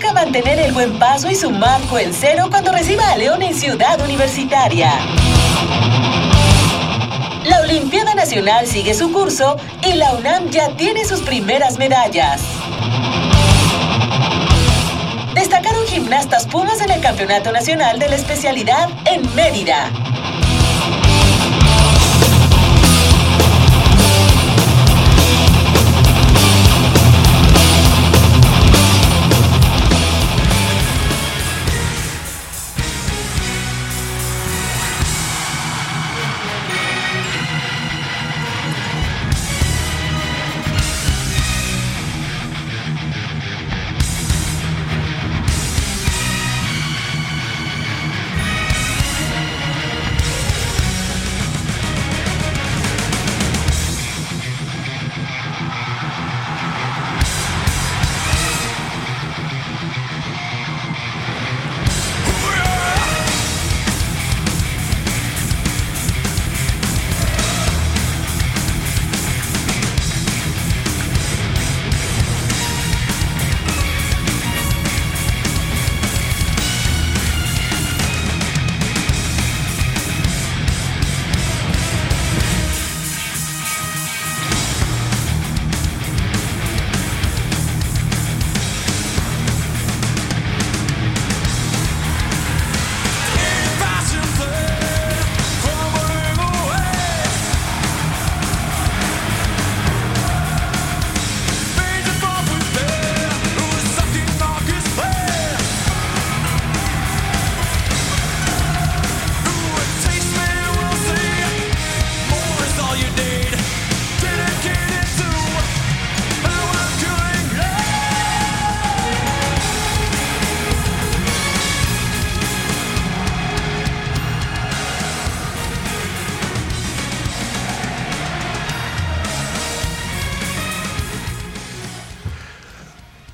Busca mantener el buen paso y su marco en cero cuando reciba a León en Ciudad Universitaria. La Olimpiada Nacional sigue su curso y la UNAM ya tiene sus primeras medallas. Destacaron gimnastas Pumas en el Campeonato Nacional de la especialidad en Mérida.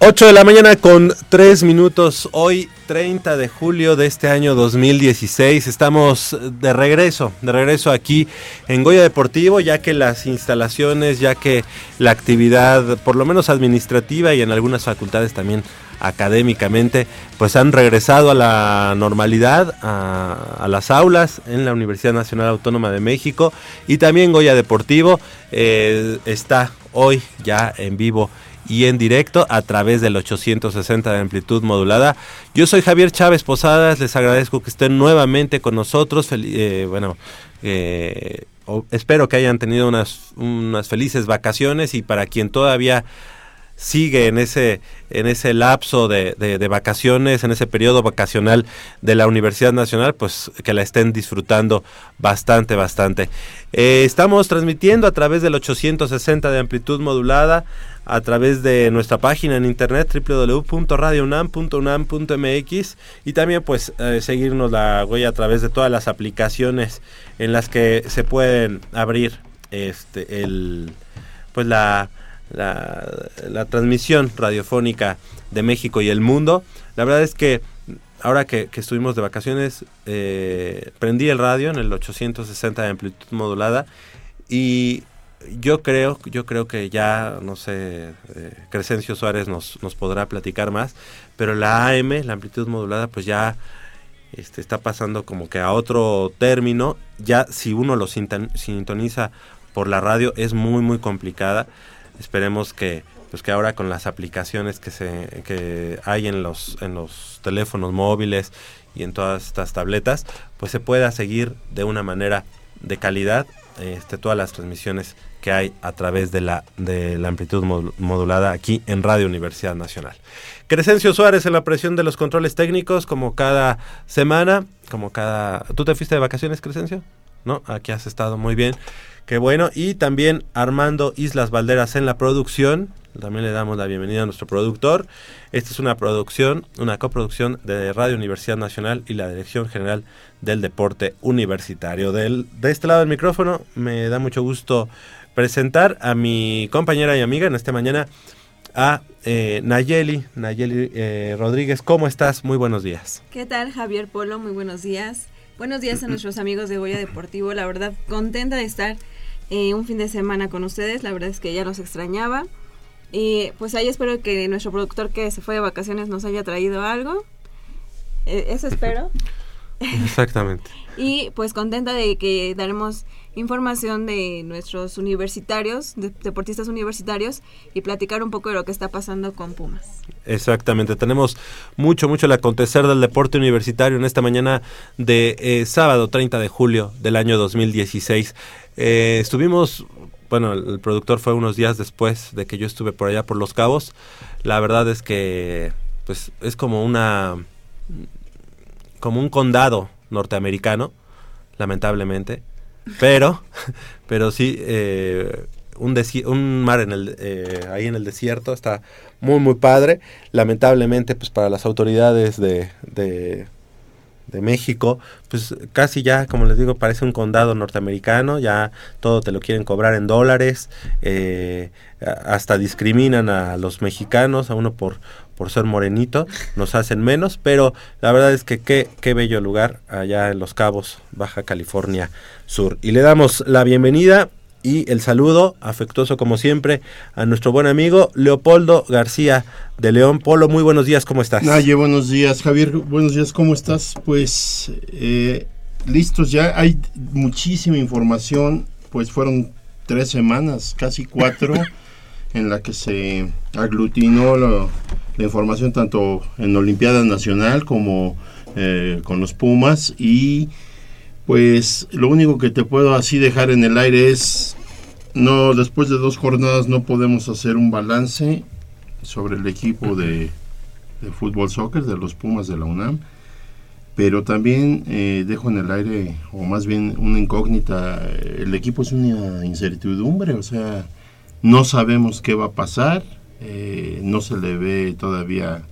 Ocho de la mañana con tres minutos. Hoy, 30 de julio de este año 2016. Estamos de regreso, de regreso aquí en Goya Deportivo, ya que las instalaciones, ya que la actividad, por lo menos administrativa y en algunas facultades también académicamente, pues han regresado a la normalidad, a, a las aulas en la Universidad Nacional Autónoma de México y también Goya Deportivo eh, está hoy ya en vivo y en directo a través del 860 de amplitud modulada. Yo soy Javier Chávez Posadas, les agradezco que estén nuevamente con nosotros. Eh, bueno, eh, espero que hayan tenido unas, unas felices vacaciones y para quien todavía sigue en ese, en ese lapso de, de, vacaciones, en ese periodo vacacional de la Universidad Nacional, pues que la estén disfrutando bastante, bastante. Eh, estamos transmitiendo a través del 860 de amplitud modulada, a través de nuestra página en internet www.radiounam.unam.mx y también pues eh, seguirnos la huella a través de todas las aplicaciones en las que se pueden abrir este el pues la la, transmisión radiofónica de México y el mundo. La verdad es que ahora que, que estuvimos de vacaciones, eh, prendí el radio en el 860 de amplitud modulada y yo creo, yo creo que ya, no sé, eh, Crescencio Suárez nos, nos podrá platicar más, pero la AM, la amplitud modulada, pues ya este, está pasando como que a otro término. Ya si uno lo sintoniza por la radio es muy, muy complicada esperemos que pues que ahora con las aplicaciones que se que hay en los en los teléfonos móviles y en todas estas tabletas pues se pueda seguir de una manera de calidad este todas las transmisiones que hay a través de la de la amplitud modulada aquí en Radio Universidad Nacional. Crescencio Suárez en la presión de los controles técnicos como cada semana, como cada ¿Tú te fuiste de vacaciones, Crescencio? ¿No? Aquí has estado muy bien. Qué bueno. Y también Armando Islas Valderas en la producción. también le damos la bienvenida a nuestro productor. Esta es una producción, una coproducción de Radio Universidad Nacional y la Dirección General del Deporte Universitario. Del, de este lado del micrófono me da mucho gusto presentar a mi compañera y amiga en esta mañana, a eh, Nayeli, Nayeli eh, Rodríguez. ¿Cómo estás? Muy buenos días. ¿Qué tal, Javier Polo? Muy buenos días. Buenos días a nuestros amigos de Goya Deportivo. La verdad, contenta de estar eh, un fin de semana con ustedes. La verdad es que ya los extrañaba. Y pues ahí espero que nuestro productor que se fue de vacaciones nos haya traído algo. Eh, eso espero. Exactamente. y pues contenta de que daremos información de nuestros universitarios, deportistas universitarios, y platicar un poco de lo que está pasando con Pumas. Exactamente, tenemos mucho, mucho el acontecer del deporte universitario en esta mañana de eh, sábado 30 de julio del año 2016. Eh, estuvimos, bueno, el productor fue unos días después de que yo estuve por allá por Los Cabos. La verdad es que, pues, es como una, como un condado norteamericano, lamentablemente pero, pero sí, eh, un, un mar en el, eh, ahí en el desierto está muy, muy padre. Lamentablemente, pues para las autoridades de, de, México, pues casi ya, como les digo, parece un condado norteamericano, ya todo te lo quieren cobrar en dólares, eh, hasta discriminan a los mexicanos, a uno por, por ser morenito, nos hacen menos, pero la verdad es que qué, qué bello lugar allá en Los Cabos, Baja California Sur. Y le damos la bienvenida y el saludo afectuoso como siempre a nuestro buen amigo Leopoldo García de León Polo. Muy buenos días, ¿cómo estás? Naye, buenos días, Javier, buenos días, ¿cómo estás? Pues eh, listos ya, hay muchísima información, pues fueron tres semanas, casi cuatro, en la que se aglutinó la información tanto en Olimpiada Nacional como eh, con los Pumas y pues lo único que te puedo así dejar en el aire es, no, después de dos jornadas no podemos hacer un balance sobre el equipo de, fútbol soccer de los Pumas de la UNAM, pero también eh, dejo en el aire, o más bien una incógnita, el equipo es una incertidumbre, o sea, no sabemos qué va a pasar, eh, no se le ve todavía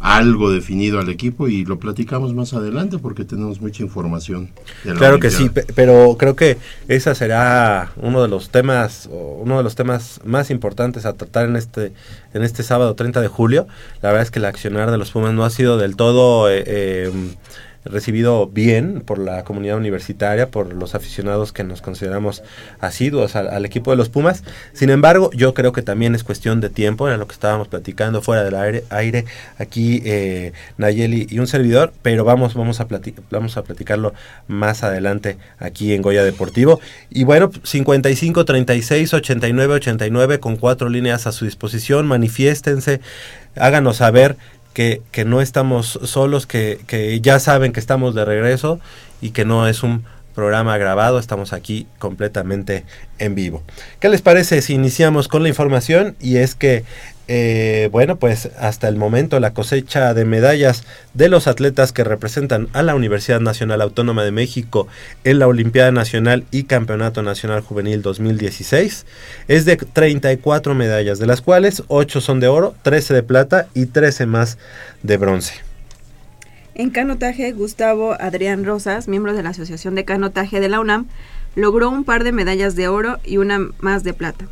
algo definido al equipo y lo platicamos más adelante porque tenemos mucha información. claro que sí, pero creo que esa será uno de los temas uno de los temas más importantes a tratar en este en este sábado 30 de julio. La verdad es que el accionar de los Pumas no ha sido del todo eh, eh, recibido bien por la comunidad universitaria, por los aficionados que nos consideramos asiduos al, equipo de los Pumas. Sin embargo, yo creo que también es cuestión de tiempo, era lo que estábamos platicando fuera del aire, aquí eh, Nayeli y un servidor, pero vamos, vamos, a vamos a platicarlo más adelante aquí en Goya Deportivo. Y bueno, 55 36 89 89 con cuatro líneas a su disposición, manifiéstense, háganos saber que, que no estamos solos, que, que ya saben que estamos de regreso y que no es un programa grabado, estamos aquí completamente en vivo. ¿Qué les parece si iniciamos con la información? Y es que eh, bueno, pues hasta el momento la cosecha de medallas de los atletas que representan a la Universidad Nacional Autónoma de México en la Olimpiada Nacional y Campeonato Nacional Juvenil 2016 es de 34 medallas, de las cuales 8 son de oro, 13 de plata y 13 más de bronce. En canotaje, Gustavo Adrián Rosas, miembro de la Asociación de Canotaje de la UNAM, logró un par de medallas de oro y una más de plata.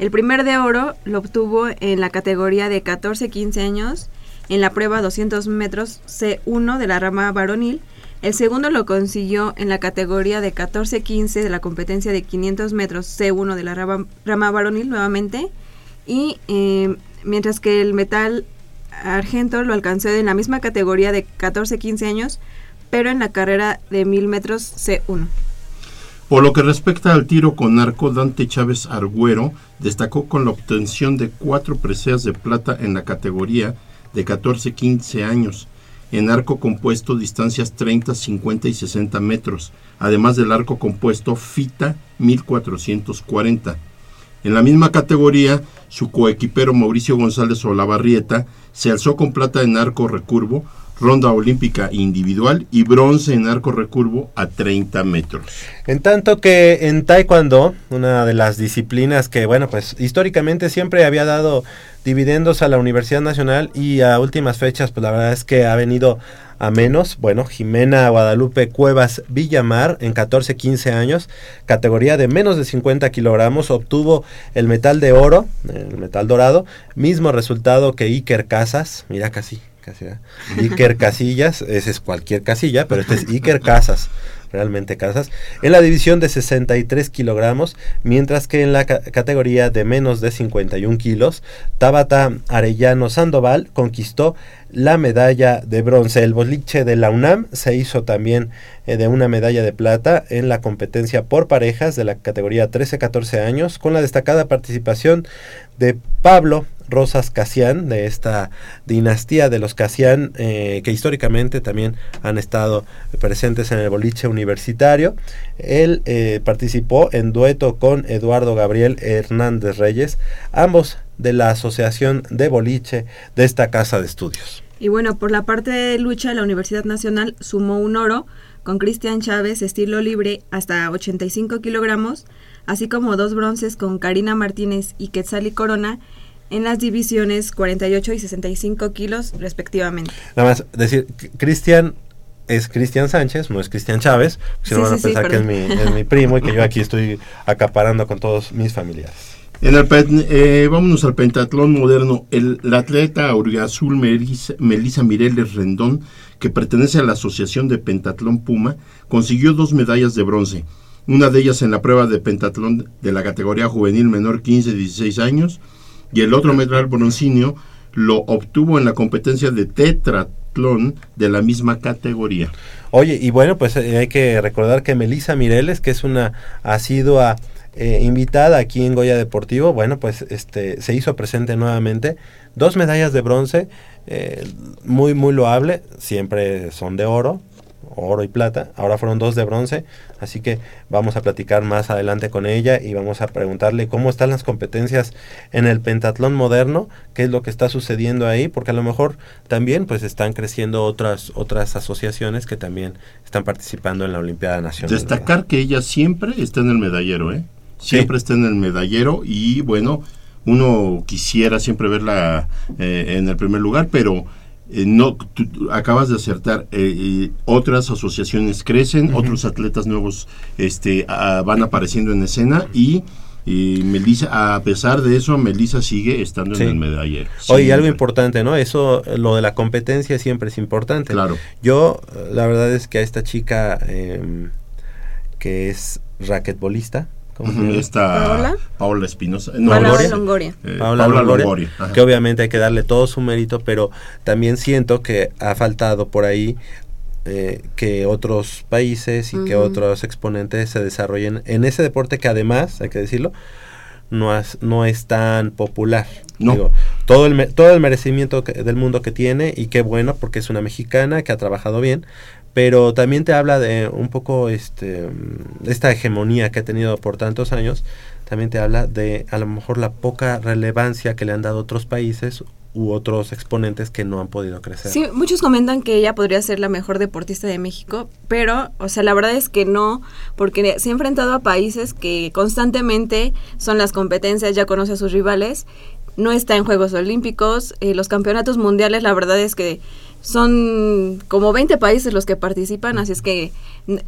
El primer de oro lo obtuvo en la categoría de 14-15 años en la prueba 200 metros C1 de la rama varonil. El segundo lo consiguió en la categoría de 14-15 de la competencia de 500 metros C1 de la rama, varonil nuevamente. Y eh, mientras que el metal argento lo alcanzó en la misma categoría de 14-15 años, pero en la carrera de 1000 metros C1. Por lo que respecta al tiro con arco, Dante Chávez Argüero destacó con la obtención de cuatro preseas de plata en la categoría de 14-15 años, en arco compuesto distancias 30, 50 y 60 metros, además del arco compuesto FITA 1440. En la misma categoría, su coequipero Mauricio González Olavarrieta se alzó con plata en arco recurvo, ronda olímpica individual y bronce en arco recurvo a 30 metros. En tanto que en Taekwondo, una de las disciplinas que, bueno, pues históricamente siempre había dado dividendos a la Universidad Nacional y a últimas fechas, pues la verdad es que ha venido a menos. Bueno, Jimena Guadalupe Cuevas Villamar, en 14-15 años, categoría de menos de 50 kilogramos, obtuvo el metal de oro, el metal dorado, mismo resultado que Iker Casas, mira casi, Iker Casillas, ese es cualquier casilla, pero este es Iker Casas realmente casas, en la división de 63 kilogramos, mientras que en la categoría de menos de 51 kilos, Tabata Arellano Sandoval conquistó la medalla de bronce. El boliche de la UNAM se hizo también eh, de una medalla de plata en la competencia por parejas de la categoría 13-14 años, con la destacada participación de Pablo Rosas Casián, de esta dinastía de los Casián, eh, que históricamente también han estado presentes en el boliche universitario. Él eh, participó en dueto con Eduardo Gabriel Hernández Reyes, ambos de la Asociación de Boliche de esta casa de estudios. Y bueno, por la parte de lucha, la Universidad Nacional sumó un oro con Cristian Chávez, estilo libre, hasta 85 kilogramos, así como dos bronces con Karina Martínez y Quetzali Corona en las divisiones 48 y 65 kilos respectivamente. Nada más decir, Cristian es Cristian Sánchez, no es Cristian Chávez, si no van a pensar que es mi, primo y que yo aquí estoy acaparando con todos mis familiares. En el, eh, vámonos al pentatlón moderno. El, atleta auriazul Melissa, Melissa Mireles Rendón, que pertenece a la Asociación de Pentatlón Puma, consiguió dos medallas de bronce. Una de ellas en la prueba de pentatlón de la categoría juvenil menor 15-16 años y el otro medal broncinio lo obtuvo en la competencia de tetratlón de la misma categoría. Oye, y bueno, pues eh, hay que recordar que Melissa Mireles, que es una asidua eh, invitada aquí en Goya Deportivo, bueno, pues este se hizo presente nuevamente. Dos medallas de bronce, eh, muy, muy loable, siempre son de oro, oro y plata, ahora fueron dos de bronce, así que vamos a platicar más adelante con ella y vamos a preguntarle cómo están las competencias en el pentatlón moderno, qué es lo que está sucediendo ahí, porque a lo mejor también pues están creciendo otras otras asociaciones que también están participando en la Olimpiada Nacional. Destacar que ella siempre está en el medallero, ¿eh? Siempre está en el medallero y bueno, uno quisiera siempre verla eh, en el primer lugar, pero eh, no acabas de acertar eh, otras asociaciones crecen otros atletas nuevos este van apareciendo en escena y y Melissa, a pesar de eso, Melissa sigue estando en el medallero. Oye, algo importante, ¿no? Eso, lo de la competencia siempre es importante. Claro. Yo, la verdad es que a esta chica em, que es raquetbolista, Esta Paola Espinosa. No, Paola Longoria. Eh, Paola, Longoria, que obviamente hay que darle todo su mérito, pero también siento que ha faltado por ahí eh, que otros países y que otros exponentes se desarrollen en ese deporte que además, hay que decirlo, no es, no es tan popular. No. todo, el, todo el merecimiento del mundo que tiene y qué bueno porque es una mexicana que ha trabajado bien, pero también te habla de un poco este esta hegemonía que ha tenido por tantos años, también te habla de a lo mejor la poca relevancia que le han dado otros países u otros exponentes que no han podido crecer. Sí, muchos comentan que ella podría ser la mejor deportista de México, pero, o sea, la verdad es que no, porque se ha enfrentado a países que constantemente son las competencias, ya conoce a sus rivales, no está en Juegos Olímpicos, eh, los campeonatos mundiales, la verdad es que son como 20 países los que participan, así es que,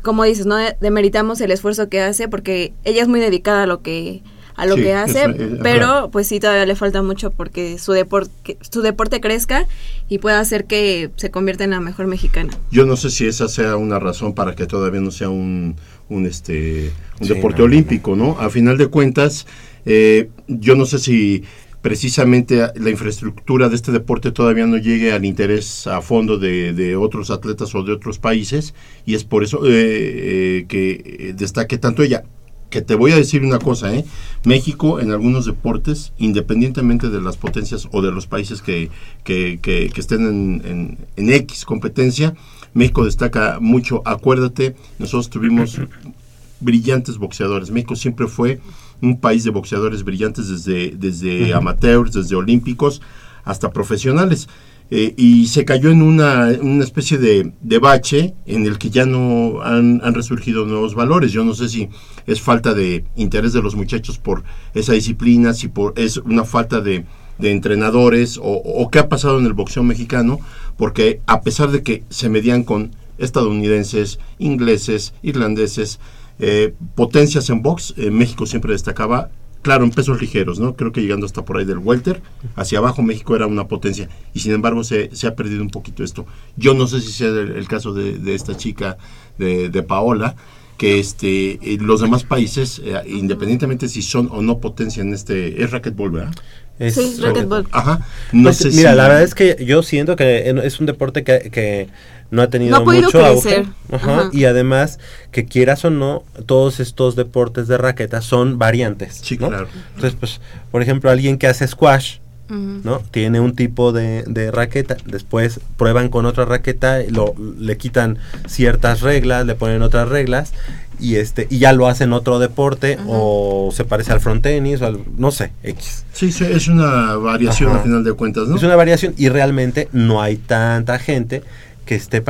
como dices, no demeritamos el esfuerzo que hace porque ella es muy dedicada a lo que a lo que hace, pero pues sí todavía le falta mucho porque su deporte su deporte crezca y pueda hacer que se convierta en la mejor mexicana. Yo no sé si esa sea una razón para que todavía no sea un, un este un deporte olímpico, ¿no? A final de cuentas, eh, yo no sé si precisamente la infraestructura de este deporte todavía no llegue al interés a fondo de, otros atletas o de otros países y es por eso eh, eh, que destaque tanto ella. Que te voy a decir una cosa, ¿eh? México en algunos deportes, independientemente de las potencias o de los países que, que, que, estén en, en X competencia, México destaca mucho. Acuérdate, nosotros tuvimos brillantes boxeadores. México siempre fue un país de boxeadores brillantes desde, desde amateurs, desde olímpicos hasta profesionales. eh, y se cayó en una, una especie de, de, bache en el que ya no han, han, resurgido nuevos valores. Yo no sé si es falta de interés de los muchachos por esa disciplina, si por, es una falta de, de entrenadores o, o, qué ha pasado en el boxeo mexicano, porque a pesar de que se medían con estadounidenses, ingleses, irlandeses, eh, potencias en box, eh, México siempre destacaba claro, en pesos ligeros, ¿no? Creo que llegando hasta por ahí del welter, hacia abajo México era una potencia y sin embargo se, se ha perdido un poquito esto. Yo no sé si sea el, caso de, esta chica de, Paola, que este los demás países, eh, independientemente si son o no potencia en este, es racquetball, ¿verdad? Es sí, racquetball. Ajá. No pues, sé mira, si- la verdad es que yo siento que es un deporte que, que no ha tenido No ha podido mucho crecer. auge. Ajá, Ajá. Y además, que quieras o no, todos estos deportes de raqueta son variantes. Sí, ¿no? claro. Entonces, pues, por ejemplo, alguien que hace squash. ¿no? Tiene un tipo de, de raqueta, después prueban con otra raqueta, lo, le quitan ciertas reglas, le ponen otras reglas y este y ya lo hacen otro deporte o se parece al frontenis o al, no sé, X. Sí, sí, es una variación Ajá. al final de cuentas, ¿no? Es una variación y realmente no hay tanta gente que esté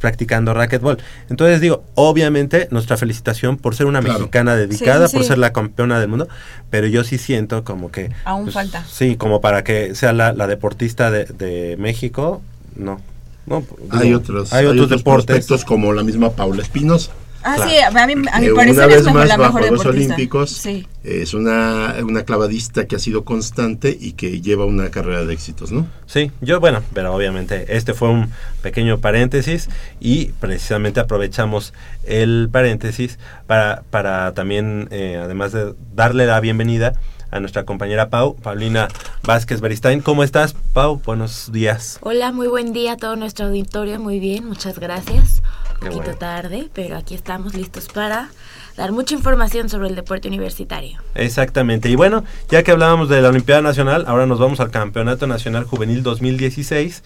practicando racquetball. Entonces digo, obviamente nuestra felicitación por ser una Claro. mexicana dedicada, Sí, por sí. ser la campeona del mundo, pero yo sí siento como que... pues, Aún falta. Sí, como para que sea la, la deportista de, de México, no. no hay digo, otros, hay otros deportes. como la misma Paula Espinosa. Ah, Claro. sí, a mí, a mi que parecer una vez es más la bajo mejor los deportista. Olímpicos Sí. es una, una clavadista que ha sido constante y que lleva una carrera de éxitos, ¿no? Sí, yo bueno, pero obviamente este fue un pequeño paréntesis y precisamente aprovechamos el paréntesis para, para también, eh, además de darle la bienvenida a nuestra compañera Pau, Paulina Vázquez Beristain. ¿Cómo estás, Pau? Buenos días. Hola, muy buen día a todo nuestro auditorio. Muy bien, muchas gracias. Un poquito bueno. tarde, pero aquí estamos listos para dar mucha información sobre el deporte universitario. Exactamente. Y bueno, ya que hablábamos de la Olimpiada Nacional, ahora nos vamos al Campeonato Nacional Juvenil 2016.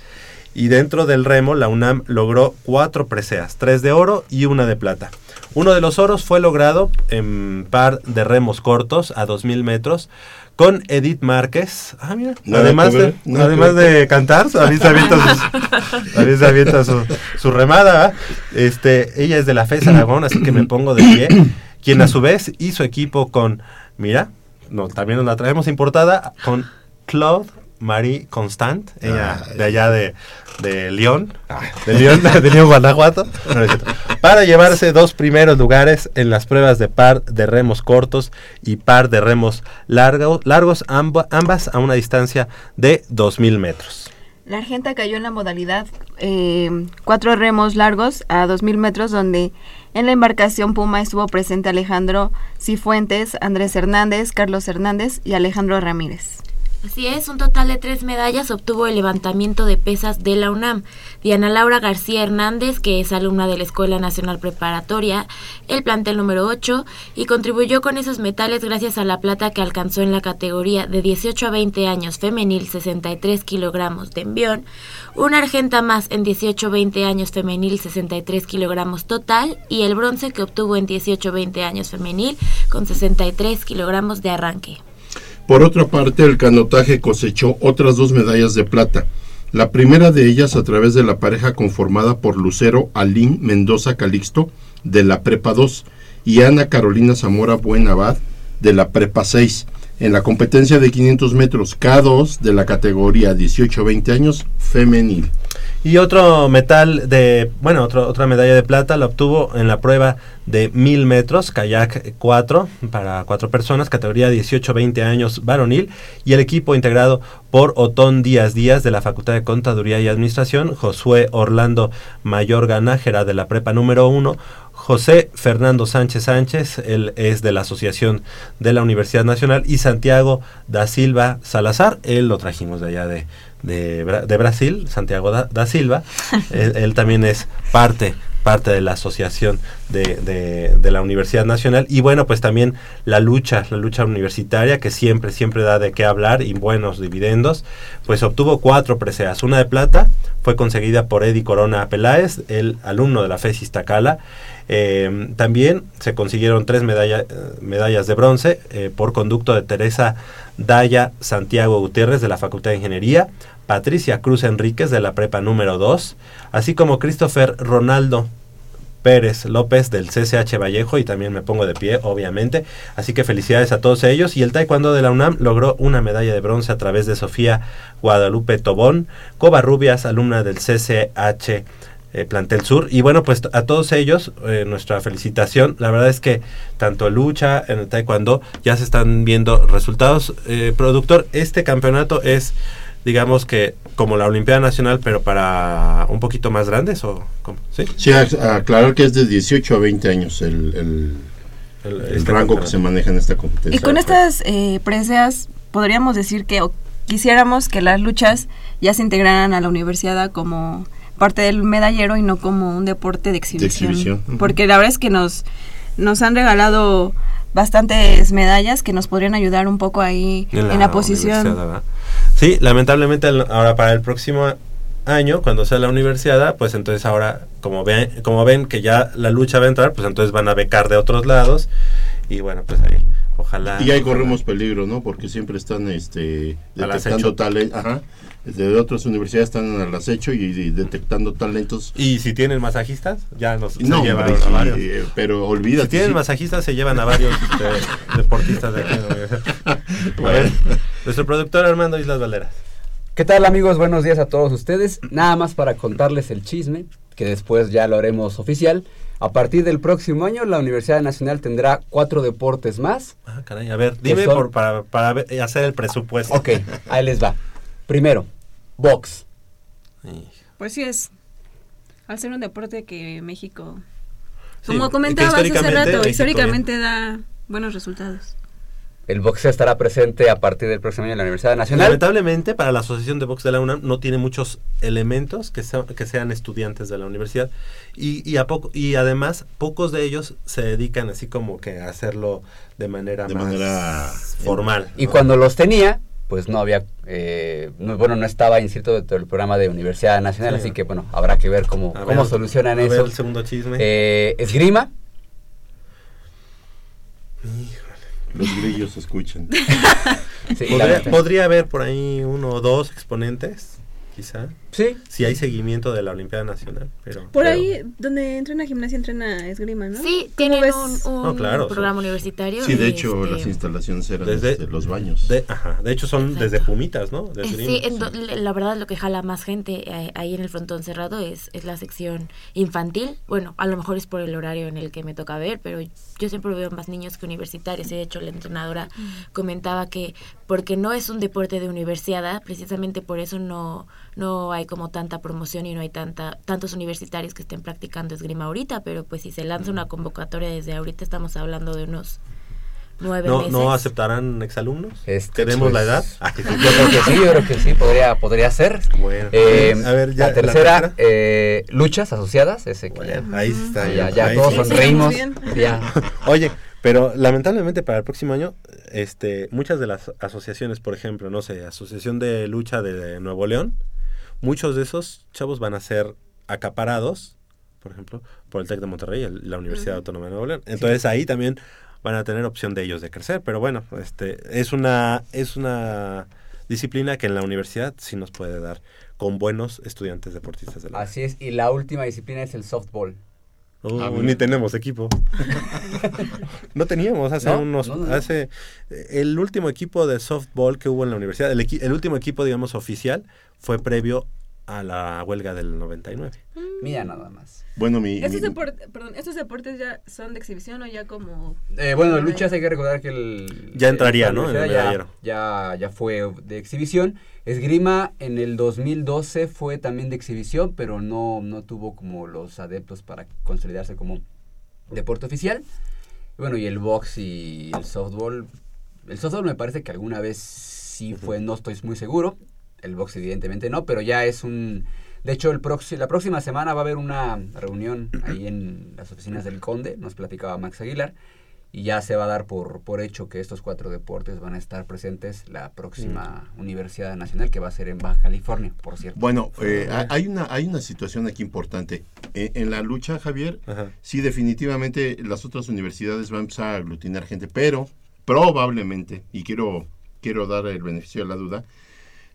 Y dentro del remo, la UNAM logró cuatro preseas, tres de oro y una de plata. Uno de los oros fue logrado en par de remos cortos a 2000 metros con Edith Márquez. Ah, mira. Además de, además de cantar, también se avienta, sus- también se avienta su, su remada. ¿verdad? Este, ella es de la FES Aragón, así que me pongo de pie. Quien a su vez hizo equipo con, mira, no, también nos la traemos importada, con Claude Marie Constant, ella Ay. de allá de, de León, de León, de León, Guanajuato, no, para llevarse dos primeros lugares en las pruebas de par de remos cortos y par de remos largo- largos, amba- ambas a una distancia de 2.000 metros. La Argenta cayó en la modalidad eh, cuatro remos largos a 2.000 metros, donde en la embarcación Puma estuvo presente Alejandro Cifuentes, Andrés Hernández, Carlos Hernández y Alejandro Ramírez. Así es, un total de tres medallas obtuvo el levantamiento de pesas de la UNAM. Diana Laura García Hernández, que es alumna de la Escuela Nacional Preparatoria, el plantel número 8, y contribuyó con esos metales gracias a la plata que alcanzó en la categoría de 18 a 20 años femenil 63 kilogramos de envión, una argenta más en 18 a 20 años femenil 63 kilogramos total, y el bronce que obtuvo en 18 a 20 años femenil con 63 kilogramos de arranque. Por otra parte, el canotaje cosechó otras dos medallas de plata. La primera de ellas a través de la pareja conformada por Lucero Alín Mendoza Calixto de la Prepa 2 y Ana Carolina Zamora Buenabad de la Prepa 6 en la competencia de 500 metros K2 de la categoría 18-20 años femenil. Y otro metal de, bueno, otro, otra medalla de plata la obtuvo en la prueba de 1000 metros, kayak 4, para cuatro personas, categoría 18-20 años varonil, y el equipo integrado por Otón Díaz Díaz de la Facultad de Contaduría y Administración, Josué Orlando Mayorga Nájera de la prepa número 1, José Fernando Sánchez Sánchez, él es de la Asociación de la Universidad Nacional, y Santiago da Silva Salazar, él lo trajimos de allá de, de, Bra- de Brasil, Santiago da, da Silva, él, él también es parte parte de la asociación de, de- de la Universidad Nacional. Y bueno pues también la lucha la lucha universitaria que siempre siempre da de qué hablar y buenos dividendos pues obtuvo cuatro preseas. Una de plata fue conseguida por Eddie Corona Peláez el alumno de la FES Iztacala. Eh, también se consiguieron tres medalla- medallas de bronce eh, por conducto de Teresa Daya Santiago Gutiérrez de la Facultad de Ingeniería, Patricia Cruz Enríquez de la Prepa número 2, así como Christopher Ronaldo Pérez López del CCH Vallejo y también me pongo de pie, obviamente. Así que felicidades a todos ellos. Y el Taekwondo de la UNAM logró una medalla de bronce a través de Sofía Guadalupe Tobón, Covarrubias, alumna del CCH eh, Plantel Sur. Y bueno, pues a todos ellos, eh, nuestra felicitación. La verdad es que tanto lucha, en el Taekwondo, ya se están viendo resultados. Eh, productor, este campeonato es digamos que como la Olimpiada Nacional, pero para un poquito más grandes o cómo? ¿Sí? Sí, aclarar que es de 18 a 20 años el, el- El, el este rango que se maneja en esta competencia. Y con estas eh, preseas podríamos decir que o quisiéramos que las luchas ya se integraran a la universidad como parte del medallero y no como un deporte de exhibición. Porque la verdad es que nos, nos han regalado bastantes medallas que nos podrían ayudar un poco ahí en la, posición. universidad, ¿verdad? Sí, lamentablemente ahora para el próximo año, cuando sea la universidad, pues entonces ahora, como ven, como ven que ya la lucha va a entrar, pues entonces van a becar de otros lados. Y bueno, pues ahí, ojalá. Y ahí ojalá. corremos peligro, ¿no? Porque siempre están este, detectando talento. Ajá. De otras universidades están al acecho y, y detectando talentos. Y si tienen masajistas, ya nos se No, llevan hombre, a varios. eh, pero olvídate. Si tienen sí. masajistas, se llevan a varios este, deportistas de aquí. ¿no? A ver, nuestro productor Armando Islas Valderas. ¿Qué tal amigos? Buenos días a todos ustedes. Nada más para contarles el chisme, que después ya lo haremos oficial. A partir del próximo año, la Universidad Nacional tendrá cuatro deportes más. Ah, caray, a ver, dime son? por, para, para ver- hacer el presupuesto. Ok, ahí les va. Primero, box. Sí. Pues sí es, al ser un deporte que México, Sí, como que comentabas hace históricamente rato, México históricamente da buenos resultados. El boxeo estará presente a partir del próximo año en la Universidad Nacional. Lamentablemente, para la Asociación de Box de la UNAM no tiene muchos elementos que, sea- que sean estudiantes de la universidad y, y, a poco, y además pocos de ellos se dedican así como que a hacerlo de manera De más manera- formal. Y ¿no? cuando los tenía, pues no había, eh, no- bueno, no estaba inscrito dentro del programa de Universidad Nacional, Sí. así que bueno, habrá que ver cómo, A cómo ver, solucionan a ver eso. el segundo chisme. Eh, esgrima, Los grillos se escuchan. sí, podría, la- podría haber por ahí uno o dos exponentes, quizá, sí, si hay seguimiento de la Olimpiada Nacional. Pero, Por pero- ahí, donde entrena gimnasia, entrena esgrima, ¿no? Sí, ¿Cómo tienen un, un No, claro, programa son- universitario. Sí, de hecho, este, las instalaciones eran Desde- este, los baños. De, ajá, de hecho son Exacto. desde Pumitas, ¿no? De Eh, esgrima, Sí, en sí. la verdad lo que jala más gente eh, ahí en el frontón cerrado es, es la sección infantil. Bueno, a lo mejor es por el horario en el que me toca ver, pero yo siempre veo más niños que universitarios. Y de hecho la entrenadora comentaba que porque no es un deporte de universidad, precisamente por eso no, no hay como tanta promoción y no hay tanta tantos universitarios que estén practicando esgrima ahorita, pero pues si se lanza una convocatoria desde ahorita estamos hablando de unos nueve ¿No, meses. ¿No aceptarán exalumnos? Este, ¿Tenemos la pues, edad? Ay, Yo creo que sí, yo creo que sí, podría, podría ser. Bueno, Eh, a ver, ya, la tercera, eh, luchas asociadas, ese que Bueno, ahí está. ya, ya ahí todos sí. son- sonreímos. Ya. Oye, pero lamentablemente para el próximo año, este, muchas de las asociaciones, por ejemplo, no sé, Asociación de Lucha de Nuevo León, muchos de esos chavos van a ser acaparados, por ejemplo, por el TEC de Monterrey, el- la Universidad Autónoma de Nuevo León. Entonces ahí también van a tener opción de ellos de crecer, pero bueno, este, es una, es una disciplina que en la universidad sí nos puede dar con buenos estudiantes deportistas de la Así es, y la última disciplina es el softball. Uh, Ah, ni tenemos equipo. no teníamos hace ¿No? unos No, no, no. hace el último equipo de softball que hubo en la universidad, el, el último equipo digamos oficial fue previo a la huelga del 99. Mira nada más. Bueno, mi, ¿Estos, mi- deport- perdón, ¿Estos deportes ya son de exhibición o ya como...? Eh, bueno, luchas hay que recordar que el... Ya entraría, el- ¿no? El ya-. Ya, ya fue de exhibición. Esgrima en el 2012 fue también de exhibición, pero no, no tuvo como los adeptos para consolidarse como deporte oficial. Bueno, y el box y el softball. El softball me parece que alguna vez sí fue, no estoy muy seguro. El box evidentemente no, pero ya es un... De hecho, el proxi- la próxima semana va a haber una reunión ahí en las oficinas del Conde, nos platicaba Max Aguilar, y ya se va a dar por, por hecho que estos cuatro deportes van a estar presentes la próxima Universidad Nacional que va a ser en Baja California, por cierto. Bueno, eh, ha- hay una hay una situación aquí importante. Eh, en la lucha, Javier, Ajá. sí, definitivamente las otras universidades van a empezar a aglutinar gente, pero probablemente, y quiero, quiero dar el beneficio de la duda,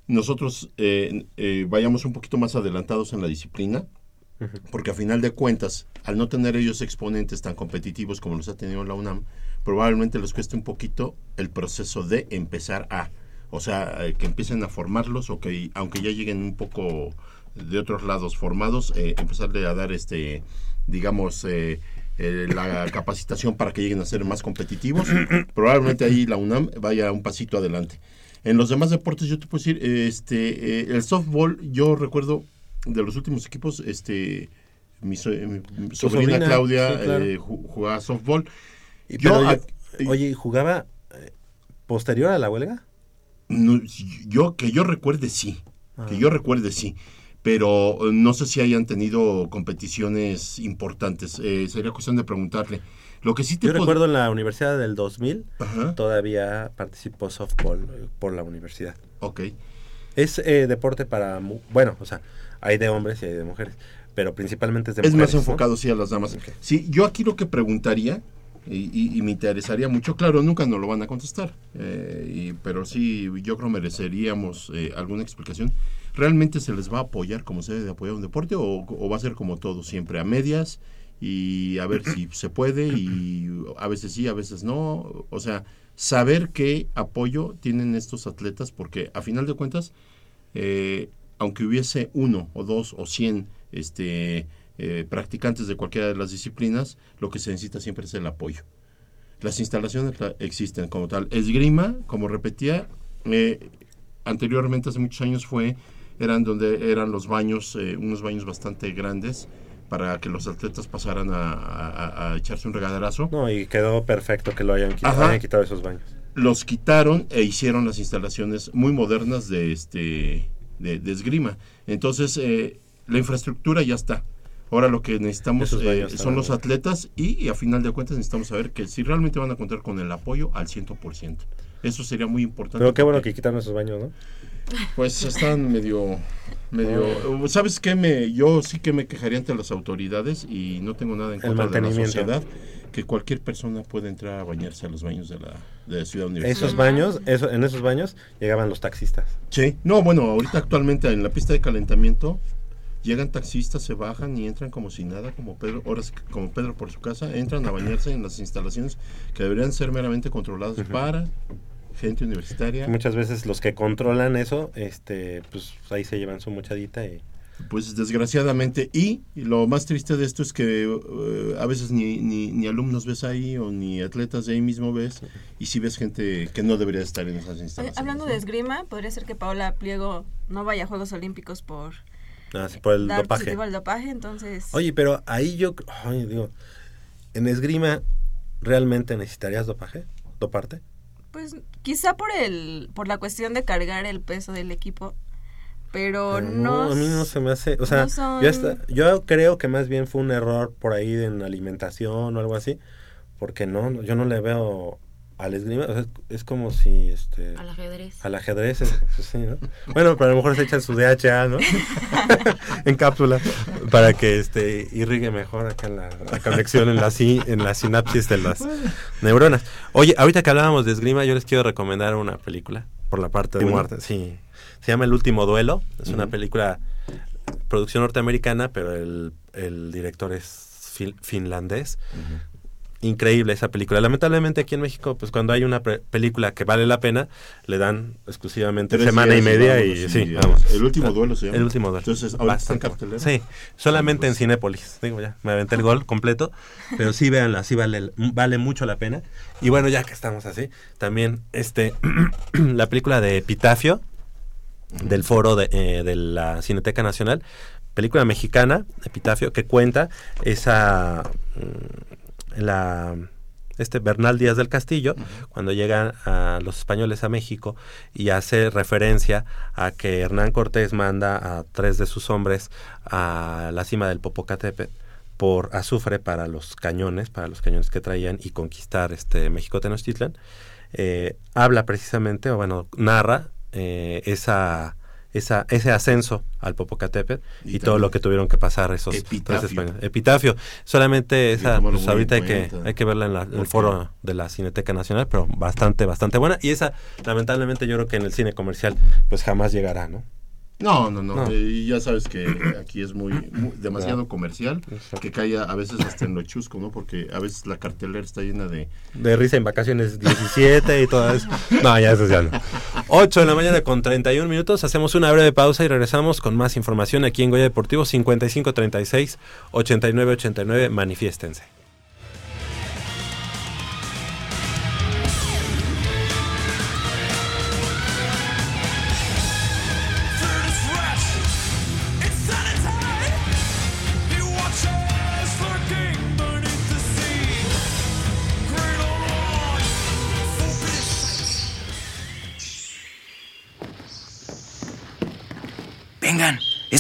nosotros eh, eh, vayamos un poquito más adelantados en la disciplina, porque a final de cuentas, al no tener ellos exponentes tan competitivos como los ha tenido la UNAM, probablemente les cueste un poquito el proceso de empezar a, o sea, eh, que empiecen a formarlos o que aunque ya lleguen un poco de otros lados formados, eh, empezarle a dar este, digamos, eh, eh, la capacitación para que lleguen a ser más competitivos. Probablemente ahí la UNAM vaya un pasito adelante. En los demás deportes yo te puedo decir, eh, este, eh, el softball, yo recuerdo de los últimos equipos, este, mi, so- mi sobrina, sobrina, Claudia sí, claro. eh, ju- jugaba softball. Y, Yo, pero ah, oye, ¿y ¿jugaba eh, posterior a la huelga? No, yo que yo recuerde sí, que yo recuerde sí, pero eh, no sé si hayan tenido competiciones importantes. Eh, sería cuestión de preguntarle. Lo que sí te Yo recuerdo en la universidad del 2000, Ajá, todavía participó softball eh, por la universidad. ok. Es eh, deporte para, bueno, o sea, hay de hombres y hay de mujeres, pero principalmente es de Es mujeres. más ¿no? enfocado sí a las damas. Ok. Sí, yo aquí lo que preguntaría y, y- y me interesaría mucho, claro, nunca nos lo van a contestar, eh, y- pero sí, yo creo mereceríamos eh, alguna explicación. ¿Realmente se les va a apoyar como se debe de apoyar un deporte o, o va a ser como todo siempre a medias y a ver si se puede y a veces sí, a veces no? O sea, saber qué apoyo tienen estos atletas porque a final de cuentas eh, aunque hubiese uno o dos o cien este, eh, practicantes de cualquiera de las disciplinas, lo que se necesita siempre es el apoyo. Las instalaciones la- existen como tal. Esgrima, como repetía, eh, anteriormente hace muchos años fue, eran donde eran los baños, unos baños bastante grandes para que los atletas pasaran a, a- a echarse un regaderazo. No, y quedó perfecto que lo hayan, quitado esos baños. los quitaron e hicieron las instalaciones muy modernas de este de, de esgrima. Entonces eh, la infraestructura ya está. Ahora lo que necesitamos eh, son los atletas y, y a final de cuentas necesitamos saber que si realmente van a contar con el apoyo al 100%. Eso sería muy importante. Pero qué bueno que quitaron esos baños, ¿no? Pues están medio... medio ¿Sabes qué? Me, yo sí que me quejaría ante las autoridades y no tengo nada en contra de la sociedad que cualquier persona puede entrar a bañarse a los baños de la, de ciudad universitaria. Esos baños, eso, en esos baños llegaban los taxistas. Sí, no, bueno, ahorita actualmente en la pista de calentamiento llegan taxistas, se bajan y entran como si nada, como Pedro, que como Pedro por su casa, entran a bañarse en las instalaciones que deberían ser meramente controladas para gente universitaria. Muchas veces los que controlan eso, este, pues ahí se llevan su mochadita y Pues desgraciadamente, y, y lo más triste de esto es que eh, a veces ni, ni, ni alumnos ves ahí o ni atletas de ahí mismo ves, y si ves gente que no debería estar en esas Oye, instalaciones. hablando de esgrima, podría ser que Paola Pliego no vaya a Juegos Olímpicos por ah, por el dar dopaje. positivo al dopaje, entonces... Oye, pero ahí yo, ay, digo, en esgrima, ¿realmente necesitarías dopaje? ¿Doparte? Pues quizá por el por la cuestión de cargar el peso del equipo, pero Pero no... a mí no se me hace, o sea, no son- yo, hasta- yo creo que más bien fue un error por ahí en alimentación o algo así, porque no, no, yo no le veo al esgrima, o sea, es, como si, este, Al ajedrez. al ajedrez, es- pues sí, ¿no? Bueno, pero a lo mejor se echan su DHA, ¿no? en cápsula, para que, este, irrigue mejor acá la, la conexión en la, en la sinapsis de las neuronas. Oye, ahorita que hablábamos de esgrima, yo les quiero recomendar una película, por la parte de muerte, sí. Se llama El Último Duelo, es una película producción norteamericana, pero el, el director es fin- finlandés. Increíble esa película. Lamentablemente aquí en México, pues cuando hay una pre- película que vale la pena, le dan exclusivamente Tres semana y media y sí, vamos. El último duelo se llama. El último duelo. Entonces, ahorita está en cartelera. Sí, solamente Pues- en Cinépolis. Digo ya, me aventé el gol completo, pero sí véanla, sí vale, vale mucho la pena. Y bueno, ya que estamos así, también este la película de Epitafio del foro de, eh, de la Cineteca Nacional, película mexicana, Epitafio, que cuenta esa la este Bernal Díaz del Castillo, cuando llegan a los españoles a México y hace referencia a que Hernán Cortés manda a tres de sus hombres a la cima del Popocatépetl por azufre para los cañones, para los cañones que traían y conquistar este México Tenochtitlan, eh, habla precisamente, o bueno, narra eh, esa, esa, ese ascenso al Popocatépetl y, Y todo lo que tuvieron que pasar esos tres Epitafio. españoles. Epitafio. Solamente esa, pues ahorita hay que, hay que verla en, la- en el foro de la Cineteca Nacional, pero bastante, bastante buena. Y esa, lamentablemente, yo creo que en el cine comercial, pues jamás llegará, ¿no? No, no, no. No. eh, y ya sabes que aquí es muy, muy- demasiado comercial, Exacto. que cae a, veces hasta en lo chusco, ¿no? Porque a veces la cartelera está llena de... De risa en vacaciones 17 y todo eso. No, ya eso ya no. 8 de la mañana con 31 minutos. Hacemos una breve pausa y regresamos con más información aquí en Goya Deportivo 5536 8989. Manifiéstense.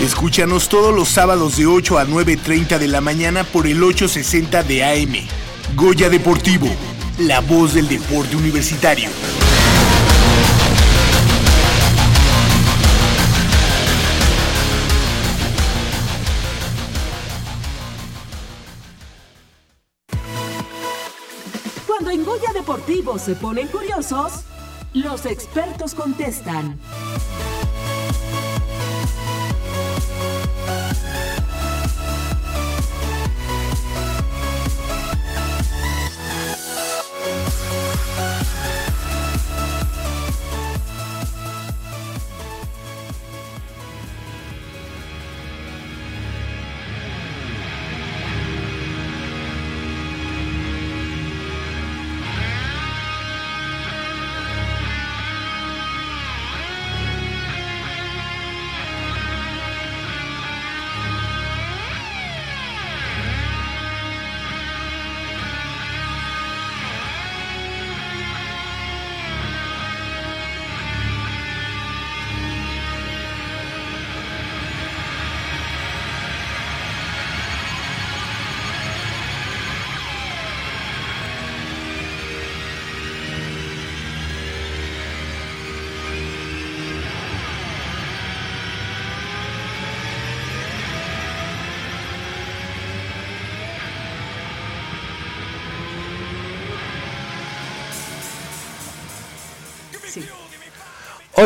Escúchanos todos los sábados de 8 a 9.30 de la mañana por el 860 de AM. Goya Deportivo, la voz del deporte universitario. Cuando en Goya Deportivo se ponen curiosos, los expertos contestan.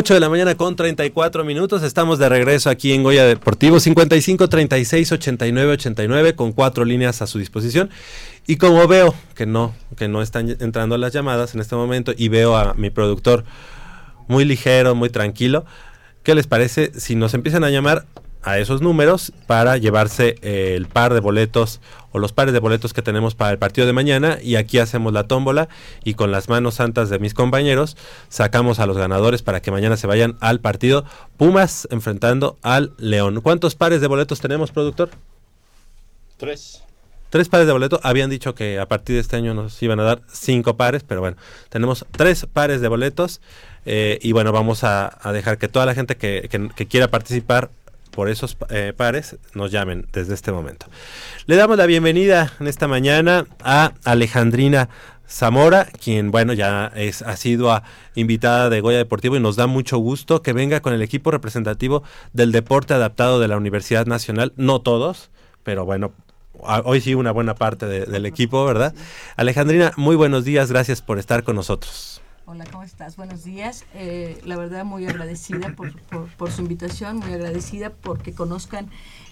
8 de la mañana con 34 minutos. Estamos de regreso aquí en Goya Deportivo 55 36 89 89 con cuatro líneas a su disposición. Y como veo que no, que no están entrando las llamadas en este momento y veo a mi productor muy ligero, muy tranquilo, ¿qué les parece si nos empiezan a llamar a esos números para llevarse eh, el par de boletos o los pares de boletos que tenemos para el partido de mañana y aquí hacemos la tómbola y con las manos santas de mis compañeros sacamos a los ganadores para que mañana se vayan al partido Pumas enfrentando al León. ¿Cuántos pares de boletos tenemos, productor? Tres. Tres pares de boletos. Habían dicho que a partir de este año nos iban a dar cinco pares, pero bueno, tenemos tres pares de boletos. eh, y bueno, vamos a, a dejar que toda la gente que, que- que quiera participar por esos eh, pares nos llamen desde este momento. Le damos la bienvenida en esta mañana a Alejandrina Zamora, quien, bueno, ya es asidua invitada de Goya Deportivo y nos da mucho gusto que venga con el equipo representativo del deporte adaptado de la Universidad Nacional. No todos, pero bueno, a- hoy sí una buena parte de- del equipo, ¿verdad? Alejandrina, muy buenos días, gracias por estar con nosotros. Hola, ¿cómo estás? Buenos días. Eh, la verdad, muy agradecida por, por, por su invitación, muy agradecida porque conozcan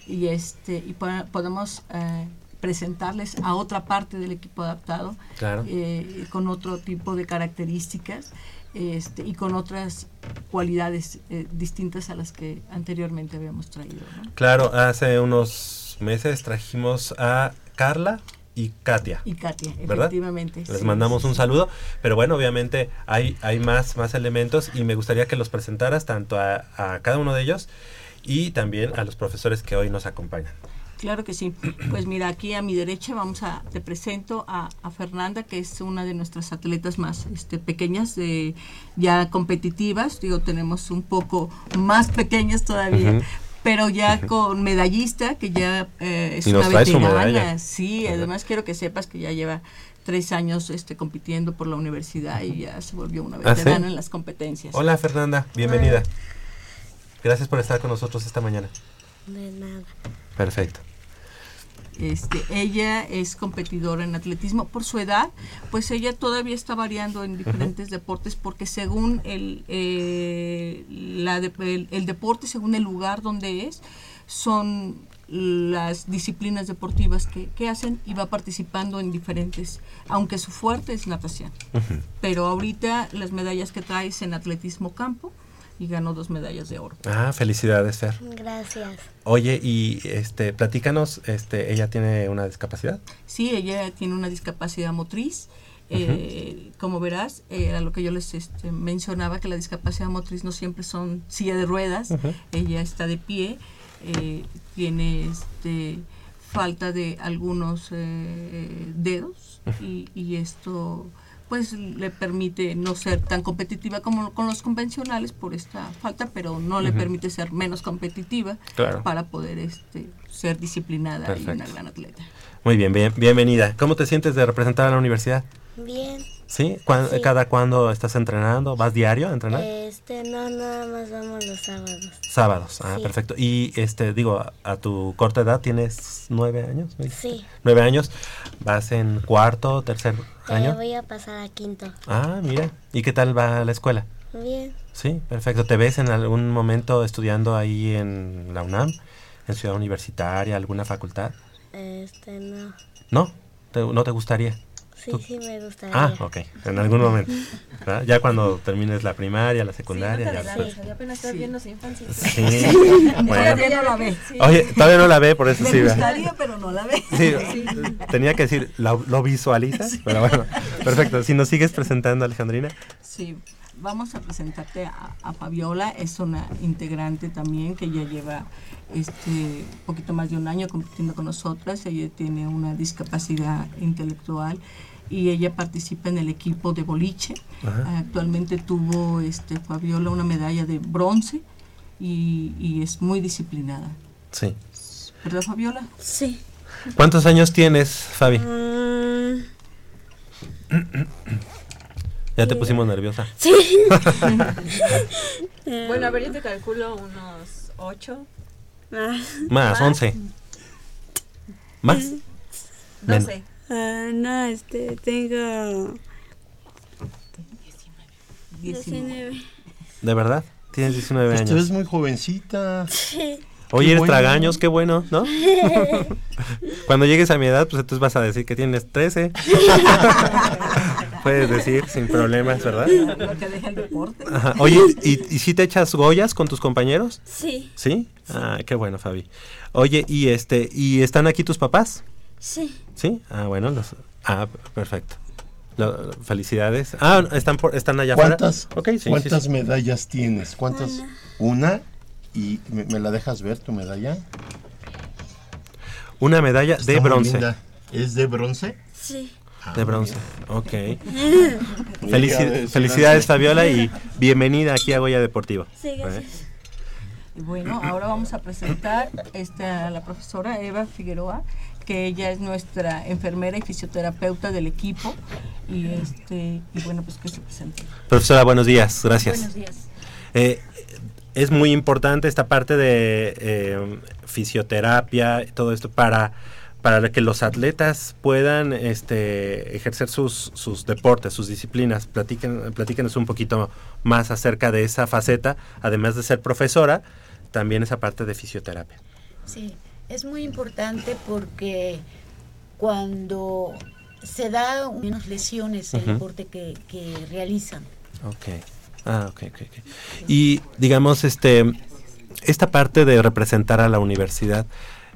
y este y po- podamos eh, presentarles a otra parte del equipo adaptado Claro. eh, con otro tipo de características este, y con otras cualidades eh, distintas a las que anteriormente habíamos traído. ¿no? Claro, hace unos meses trajimos a Carla y Katia. Y Katia, ¿verdad? efectivamente. Les sí, mandamos sí, un saludo, pero bueno, obviamente hay, hay más, más elementos y me gustaría que los presentaras tanto a, a cada uno de ellos y también a los profesores que hoy nos acompañan. Claro que sí. Pues mira, aquí a mi derecha vamos a, te presento a, a Fernanda, que es una de nuestras atletas más este, pequeñas, de, ya competitivas. Digo, tenemos un poco más pequeñas todavía. Pero ya con medallista, que ya eh, es Y nos una trae su veterana. medalla. Sí, Ajá. además quiero que sepas que ya lleva tres años este, compitiendo por la universidad y ya se volvió una ¿Ah, sí? veterana en las competencias. Hola Fernanda, bienvenida. Gracias por estar con nosotros esta mañana. De nada. Perfecto. Este, ella es competidora en atletismo. Por su edad, pues ella todavía está variando en diferentes deportes porque según el, eh, la de- el, el deporte, según el lugar donde es, son las disciplinas deportivas que, que hacen y va participando en diferentes, aunque su fuerte es natación. Pero ahorita las medallas que traes en atletismo campo y ganó dos medallas de oro. Ah, felicidades Fer. Gracias. Oye, y este, platícanos, este, ella tiene una discapacidad. Sí, ella tiene una discapacidad motriz. eh, como verás, eh, era lo que yo les este, mencionaba, que la discapacidad motriz no siempre son silla de ruedas. Ujú. Ella está de pie, eh, tiene este, falta de algunos eh, dedos y, y esto pues le permite no ser tan competitiva como con los convencionales por esta falta, pero no le permite ser menos competitiva Claro. para poder este, ser disciplinada y una Perfecto. gran atleta. Muy bien, bien, bienvenida. ¿Cómo te sientes de representar a la universidad? Bien. ¿Sí? ¿Cuán- Sí. ¿Cada cuándo estás entrenando? ¿Vas diario a entrenar? Este, no, nada más vamos los sábados. Sábados, ah, Sí. perfecto. Y este, digo, a, tu corta edad, tienes nueve años. Sí. Nueve años, vas en cuarto, tercer Eh, año. voy a pasar a quinto. Ah, mira. ¿Y qué tal va la escuela? Bien. Sí, perfecto. ¿Te ves en algún momento estudiando ahí en la UNAM, en Ciudad Universitaria, alguna facultad? Este, no. ¿No? ¿Te- ¿No te gustaría? Sí, ¿Tú? sí me gustaría. Ah, ok, en algún momento. ¿verdad? Ya cuando termines la primaria, la secundaria. ya después. apenas está viendo su infancia. Sí. Bueno. Todavía no la ve. Oye, todavía no la ve, por eso Me sí. ¿verdad? gustaría, pero no la ve. Sí, tenía que decir, ¿lo, lo visualizas? Pero bueno, perfecto. Si nos sigues presentando, Alejandrina. Sí, vamos a presentarte a, a Fabiola, es una integrante también que ya lleva este poquito más de un año compitiendo con nosotras. Ella tiene una discapacidad intelectual y ella participa en el equipo de boliche. Ajá. Actualmente tuvo este Fabiola una medalla de bronce y, y es muy disciplinada. Sí. ¿Verdad, Fabiola? Sí. ¿Cuántos años tienes, Fabi? Mm, Ya te pusimos nerviosa. sí. Bueno, a ver, yo te calculo unos 8, Ah, Más, 11. ¿Más? Menos. 12. Ah, no, este, tengo 19. 19. ¿De verdad? Tienes 19 Pues años. ves muy jovencita. Sí. Oye, Qué eres bueno. tragaños, qué bueno, ¿no? Cuando llegues a mi edad, pues entonces vas a decir que tienes 13. Puedes decir sin problemas, ¿verdad? Lo que deja el deporte. Ajá. Oye, ¿y, ¿y si te echas goyas con tus compañeros? Sí. ¿Sí? Ah, qué bueno, Fabi. Oye, ¿y este y están aquí tus papás? Sí. ¿Sí? Ah, bueno, los ah, perfecto. Lo- felicidades. Ah, están por, están allá. ¿Cuántas, Ok, sí, sí, ¿cuántas sí. medallas tienes? ¿Cuántas? Una. ¿Y me, me la dejas ver tu medalla? Una medalla Está de bronce. linda. ¿Es de bronce? Sí. Ah, De bronce. Ok. Felici- felicidades. Fabiola, y bienvenida aquí a Goya Deportivo. Sí, gracias. Y Bueno, ahora vamos a presentar este, a la profesora Eva Figueroa, que ella es nuestra enfermera y fisioterapeuta del equipo. Y este y bueno, pues que se presente. Profesora, buenos días. Gracias. Buenos días. Eh, es muy importante esta parte de eh, fisioterapia, todo esto para, para que los atletas puedan este, ejercer sus, sus deportes, sus disciplinas. Platiquen, platíquenos un poquito más acerca de esa faceta, además de ser profesora, también esa parte de fisioterapia. Sí, es muy importante porque cuando se da menos lesiones el Ujú. deporte que, que realizan. Ok. Ah, ok, ok, ok. Y digamos, este, esta parte de representar a la universidad,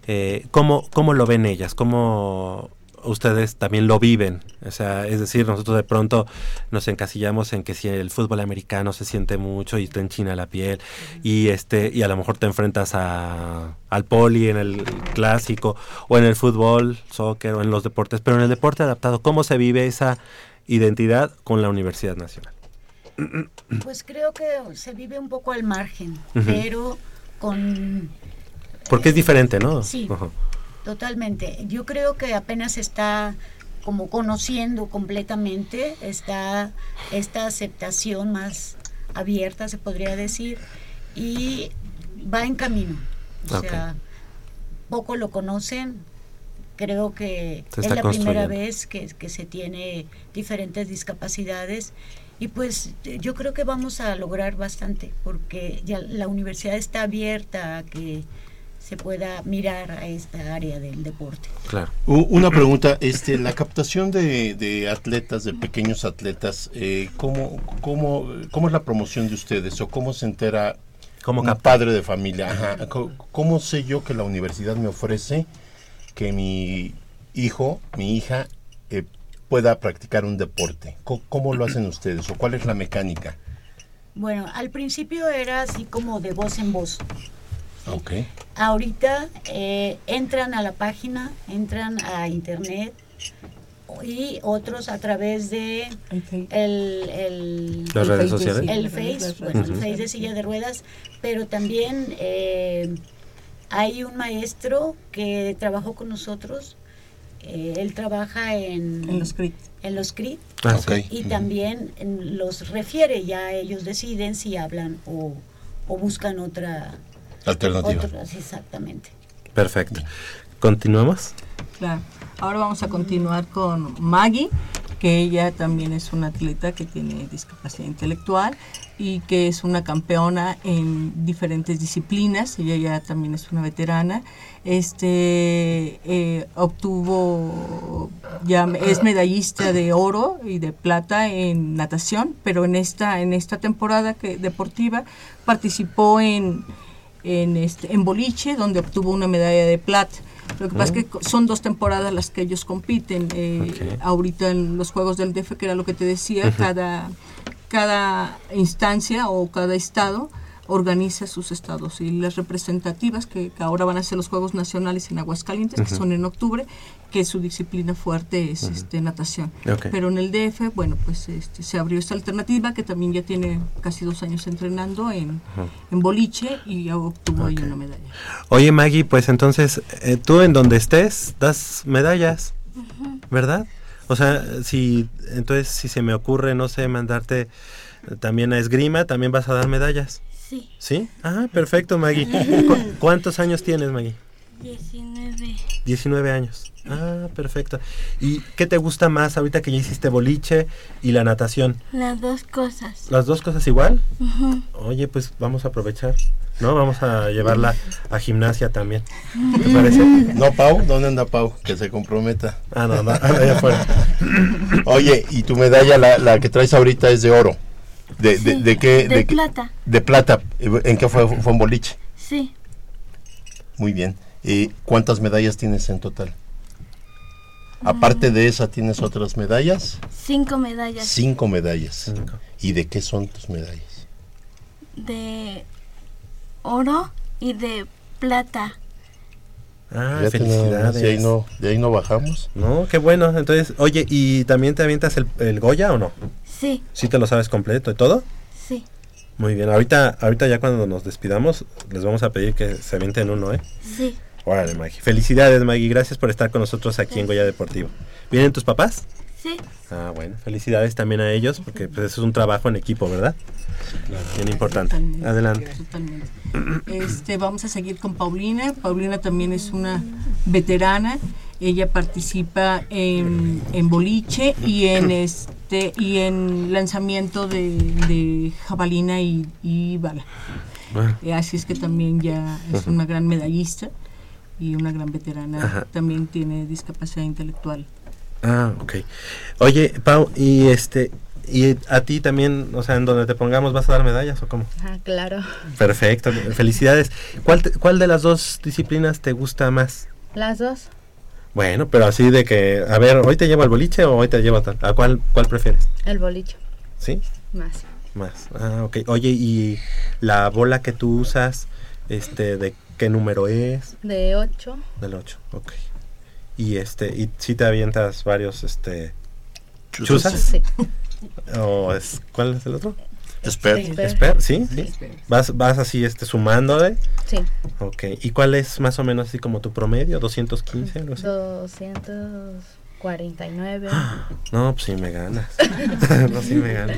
eh, ¿cómo, ¿cómo lo ven ellas? ¿Cómo ustedes también lo viven? O sea, es decir, nosotros de pronto nos encasillamos en que si el fútbol americano se siente mucho y te enchina la piel y este y a lo mejor te enfrentas a, al poli en el clásico o en el fútbol, soccer o en los deportes, pero en el deporte adaptado, ¿cómo se vive esa identidad con la Universidad Nacional? Pues creo que se vive un poco al margen, pero con Porque es diferente, ¿no? Sí. Totalmente. Yo creo que apenas está como conociendo completamente esta, esta aceptación más abierta, se podría decir, y va en camino. O sea, poco lo conocen. Creo que es está la primera vez que, que se tiene diferentes discapacidades y pues yo creo que vamos a lograr bastante porque ya la universidad está abierta a que se pueda mirar a esta área del deporte. Claro. Una pregunta, este, la captación de, de atletas, de pequeños atletas, eh, ¿cómo, cómo, ¿cómo es la promoción de ustedes o cómo se entera ¿Cómo un padre de familia? Ajá, ¿Cómo sé yo que la universidad me ofrece que mi hijo, mi hija, eh, pueda practicar un deporte? Co- ¿Cómo lo hacen ustedes o cuál es la mecánica? Bueno, al principio era así como de voz en voz. Ok. Ahorita eh, entran a la página, entran a internet y otros a través de el, el- Las redes sociales. el Face, bueno, el. Face de silla de ruedas, pero también eh, hay un maestro que trabajó con nosotros. eh, él trabaja en, En los CRIT. en los CRIT Ah, y también los refiere, ya ellos deciden si hablan o, o buscan otra Alternativa. exactamente. Perfecto. ¿Continuamos? Claro. Ahora vamos a continuar con Maggie, que ella también es una atleta que tiene discapacidad intelectual y que es una campeona en diferentes disciplinas. Ella ya también es una veterana. Este eh, obtuvo ya es medallista de oro y de plata en natación, pero en esta en esta temporada que deportiva participó en en, este, en boliche, donde obtuvo una medalla de plata. Lo que pasa es que co- son dos temporadas las que ellos compiten. eh, Ahorita en los Juegos del DF, que era lo que te decía, cada, cada instancia o cada estado organiza sus estados y las representativas que, que ahora van a ser los Juegos Nacionales en Aguascalientes, que son en octubre, que su disciplina fuerte es este, natación. Pero en el DF, bueno, pues este, se abrió esta alternativa que también ya tiene casi dos años entrenando en, en boliche y ya obtuvo ahí una medalla. Oye, Maggie, pues entonces, eh, tú en donde estés, das medallas, ¿verdad? O sea, si, entonces, si se me ocurre, no sé, mandarte también a esgrima, también vas a dar medallas. Sí. ¿Sí? Ah, perfecto, Maggie. ¿Cu- ¿Cuántos años tienes, Maggie? 19. 19 años. Ah, perfecto. ¿Y qué te gusta más ahorita que ya hiciste boliche y la natación? Las dos cosas. ¿Las dos cosas igual? Oye, pues vamos a aprovechar, ¿no? Vamos a llevarla a gimnasia también. ¿Te parece? No, Pau, ¿dónde anda Pau? Que se comprometa. Ah, no, no, allá afuera. Oye, y tu medalla, la, la que traes ahorita es de oro. ¿De, de, Sí, de qué? de plata. De plata. ¿En qué fue? Fue en boliche. Sí. Muy bien. ¿Y cuántas medallas tienes en total? Aparte de esa, ¿tienes otras medallas? Cinco medallas. Cinco medallas. ¿Y de qué son tus medallas? De oro y de plata. Ah, más, felicidades. De ahí, no, de ahí no bajamos. No, qué bueno. Entonces, oye, ¿y también te avientas el, el Goya o no? Sí, ¿Sí te lo sabes completo y todo? sí, Muy bien. Ahorita, ahorita ya cuando nos despidamos, les vamos a pedir que se avienten uno, ¿eh? sí. Órale, Maggie. Felicidades, Maggie. Gracias por estar con nosotros aquí en Goya Deportivo. ¿Vienen tus papás? Sí. Ah, bueno. Felicidades también a ellos, porque pues, eso es un trabajo en equipo, ¿verdad? Bien importante. Totalmente, Adelante. totalmente. Este, vamos a seguir con Paulina. Paulina también es una veterana. Ella participa en, en boliche y en este y en lanzamiento de, de jabalina y, y bala. Bueno. Eh, Así es que también ya es una gran medallista y una gran veterana. Ajá. También tiene discapacidad intelectual. Ah, ok. Oye, Pau, y este, y a ti también, o sea, en donde te pongamos, ¿vas a dar medallas o cómo? Ah, claro. Perfecto, felicidades. ¿Cuál, te- ¿Cuál de las dos disciplinas te gusta más? Las dos. Bueno, pero así de que, a ver, ¿hoy te llevo al boliche o hoy te llevo a tal? ¿A cuál, cuál prefieres? El boliche. ¿Sí? Más. Más. Ah, ok. Oye, ¿y la bola que tú usas, este, de qué número es? De ocho. Del 8, ok. Y este, ¿y si te avientas varios, este, Chuzas. chuzas? Sí. ¿O es, cuál es el otro? Esper. Esper, ¿sí? sí. Vas, vas así, este, sumando, ¿eh? Sí. Ok. ¿Y cuál es más o menos así como tu promedio? ¿215? Algo así? 249. No, pues sí me ganas. no, sí me ganas.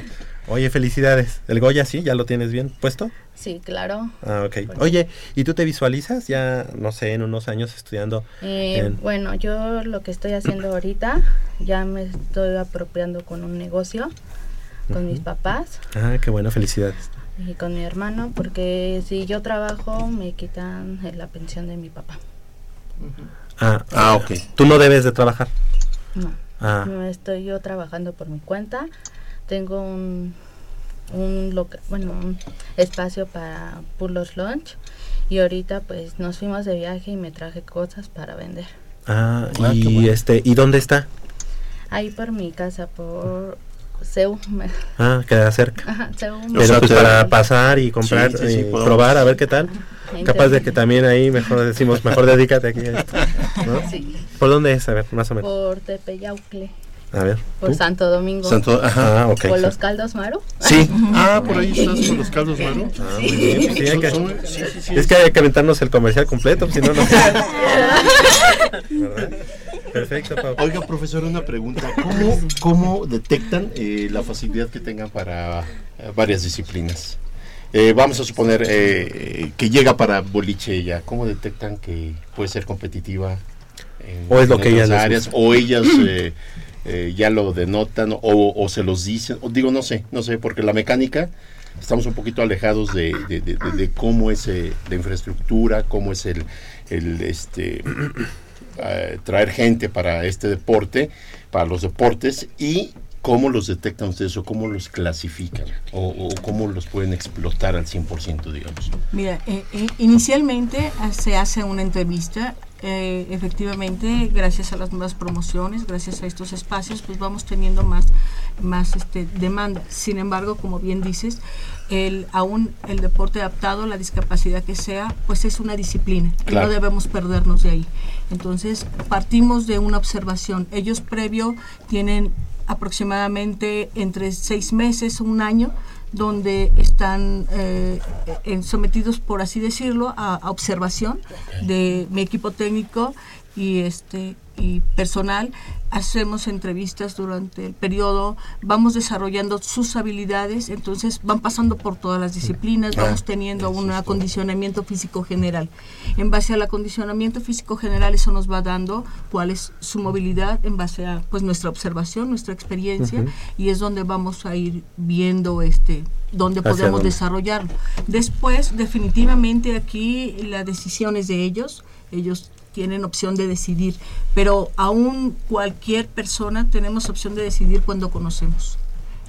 Oye, felicidades. ¿El Goya sí? ¿Ya lo tienes bien puesto? Sí, claro. Ah, ok. Oye, ¿y tú te visualizas ya, no sé, en unos años estudiando? Eh, en- Bueno, yo lo que estoy haciendo ahorita, ya me estoy apropiando con un negocio, con mis papás Ah, qué bueno, felicidades. y con mi hermano, porque si yo trabajo me quitan la pensión de mi papá. Ah, Ah, ok. Tú no debes de trabajar. No. Ah, No estoy yo trabajando por mi cuenta. Tengo un, un loca- bueno, un espacio para Pulos Lunch y ahorita pues nos fuimos de viaje y me traje cosas para vender. ah, Ah, y bueno. este, ¿y dónde está? Ahí por mi casa, por Me- Ah, queda cerca. Ajá. Pero sea, pues para pasar y comprar Sí, sí, sí, y podemos. probar a ver qué tal. Capaz de que también ahí mejor decimos, mejor dedícate aquí a esto. ¿no? Sí. ¿Por dónde es? A ver, más o menos. Por Tepeyaucle, A ver. por ¿tú? Santo Domingo, Santo, ajá. Ah, por sí. los caldos Maru. Sí. Ah, por ahí estás con los caldos, Maru. Ah, muy bien, pues sí, hay que- Son- son- sí, sí, sí. Es que hay que aventarnos el comercial completo, si no, no. ¿Verdad? Perfecto, Pau. Oiga, profesor, una pregunta. ¿Cómo, cómo detectan eh, la facilidad que tengan para eh, varias disciplinas? Eh, vamos a suponer eh, que llega para boliche ella. ¿Cómo detectan que puede ser competitiva? En, O es lo en que ellas áreas? O ellas eh, eh, ya lo denotan o, o se los dicen. O digo, no sé, no sé, porque la mecánica estamos un poquito alejados de, de- de- de- de cómo es eh, la infraestructura, cómo es el, el este eh, traer gente para este deporte, para los deportes y cómo los detectan ustedes o cómo los clasifican o, o cómo los pueden explotar al 100%, digamos. Mira, eh, eh, inicialmente se hace una entrevista. efectivamente, gracias a las nuevas promociones, gracias a estos espacios, pues vamos teniendo más, más este, demanda. Sin embargo, como bien dices, el, aún el deporte adaptado, la discapacidad que sea, pues es una disciplina y Claro. no debemos perdernos de ahí. Entonces, partimos de una observación. Ellos previo tienen aproximadamente entre seis meses, un año, donde están eh, sometidos, por así decirlo, a, a observación de mi equipo técnico y este y personal. Hacemos entrevistas durante el periodo, vamos desarrollando sus habilidades, entonces van pasando por todas las disciplinas, Ah, vamos teniendo eso un acondicionamiento físico general. En base al acondicionamiento físico general, eso nos va dando cuál es su movilidad en base a pues nuestra observación, nuestra experiencia, y es donde vamos a ir viendo este Hacia podemos dónde. desarrollarlo. Después, definitivamente aquí la decisión es de ellos, ellos tienen opción de decidir, pero aún cualquier persona tenemos opción de decidir cuando conocemos.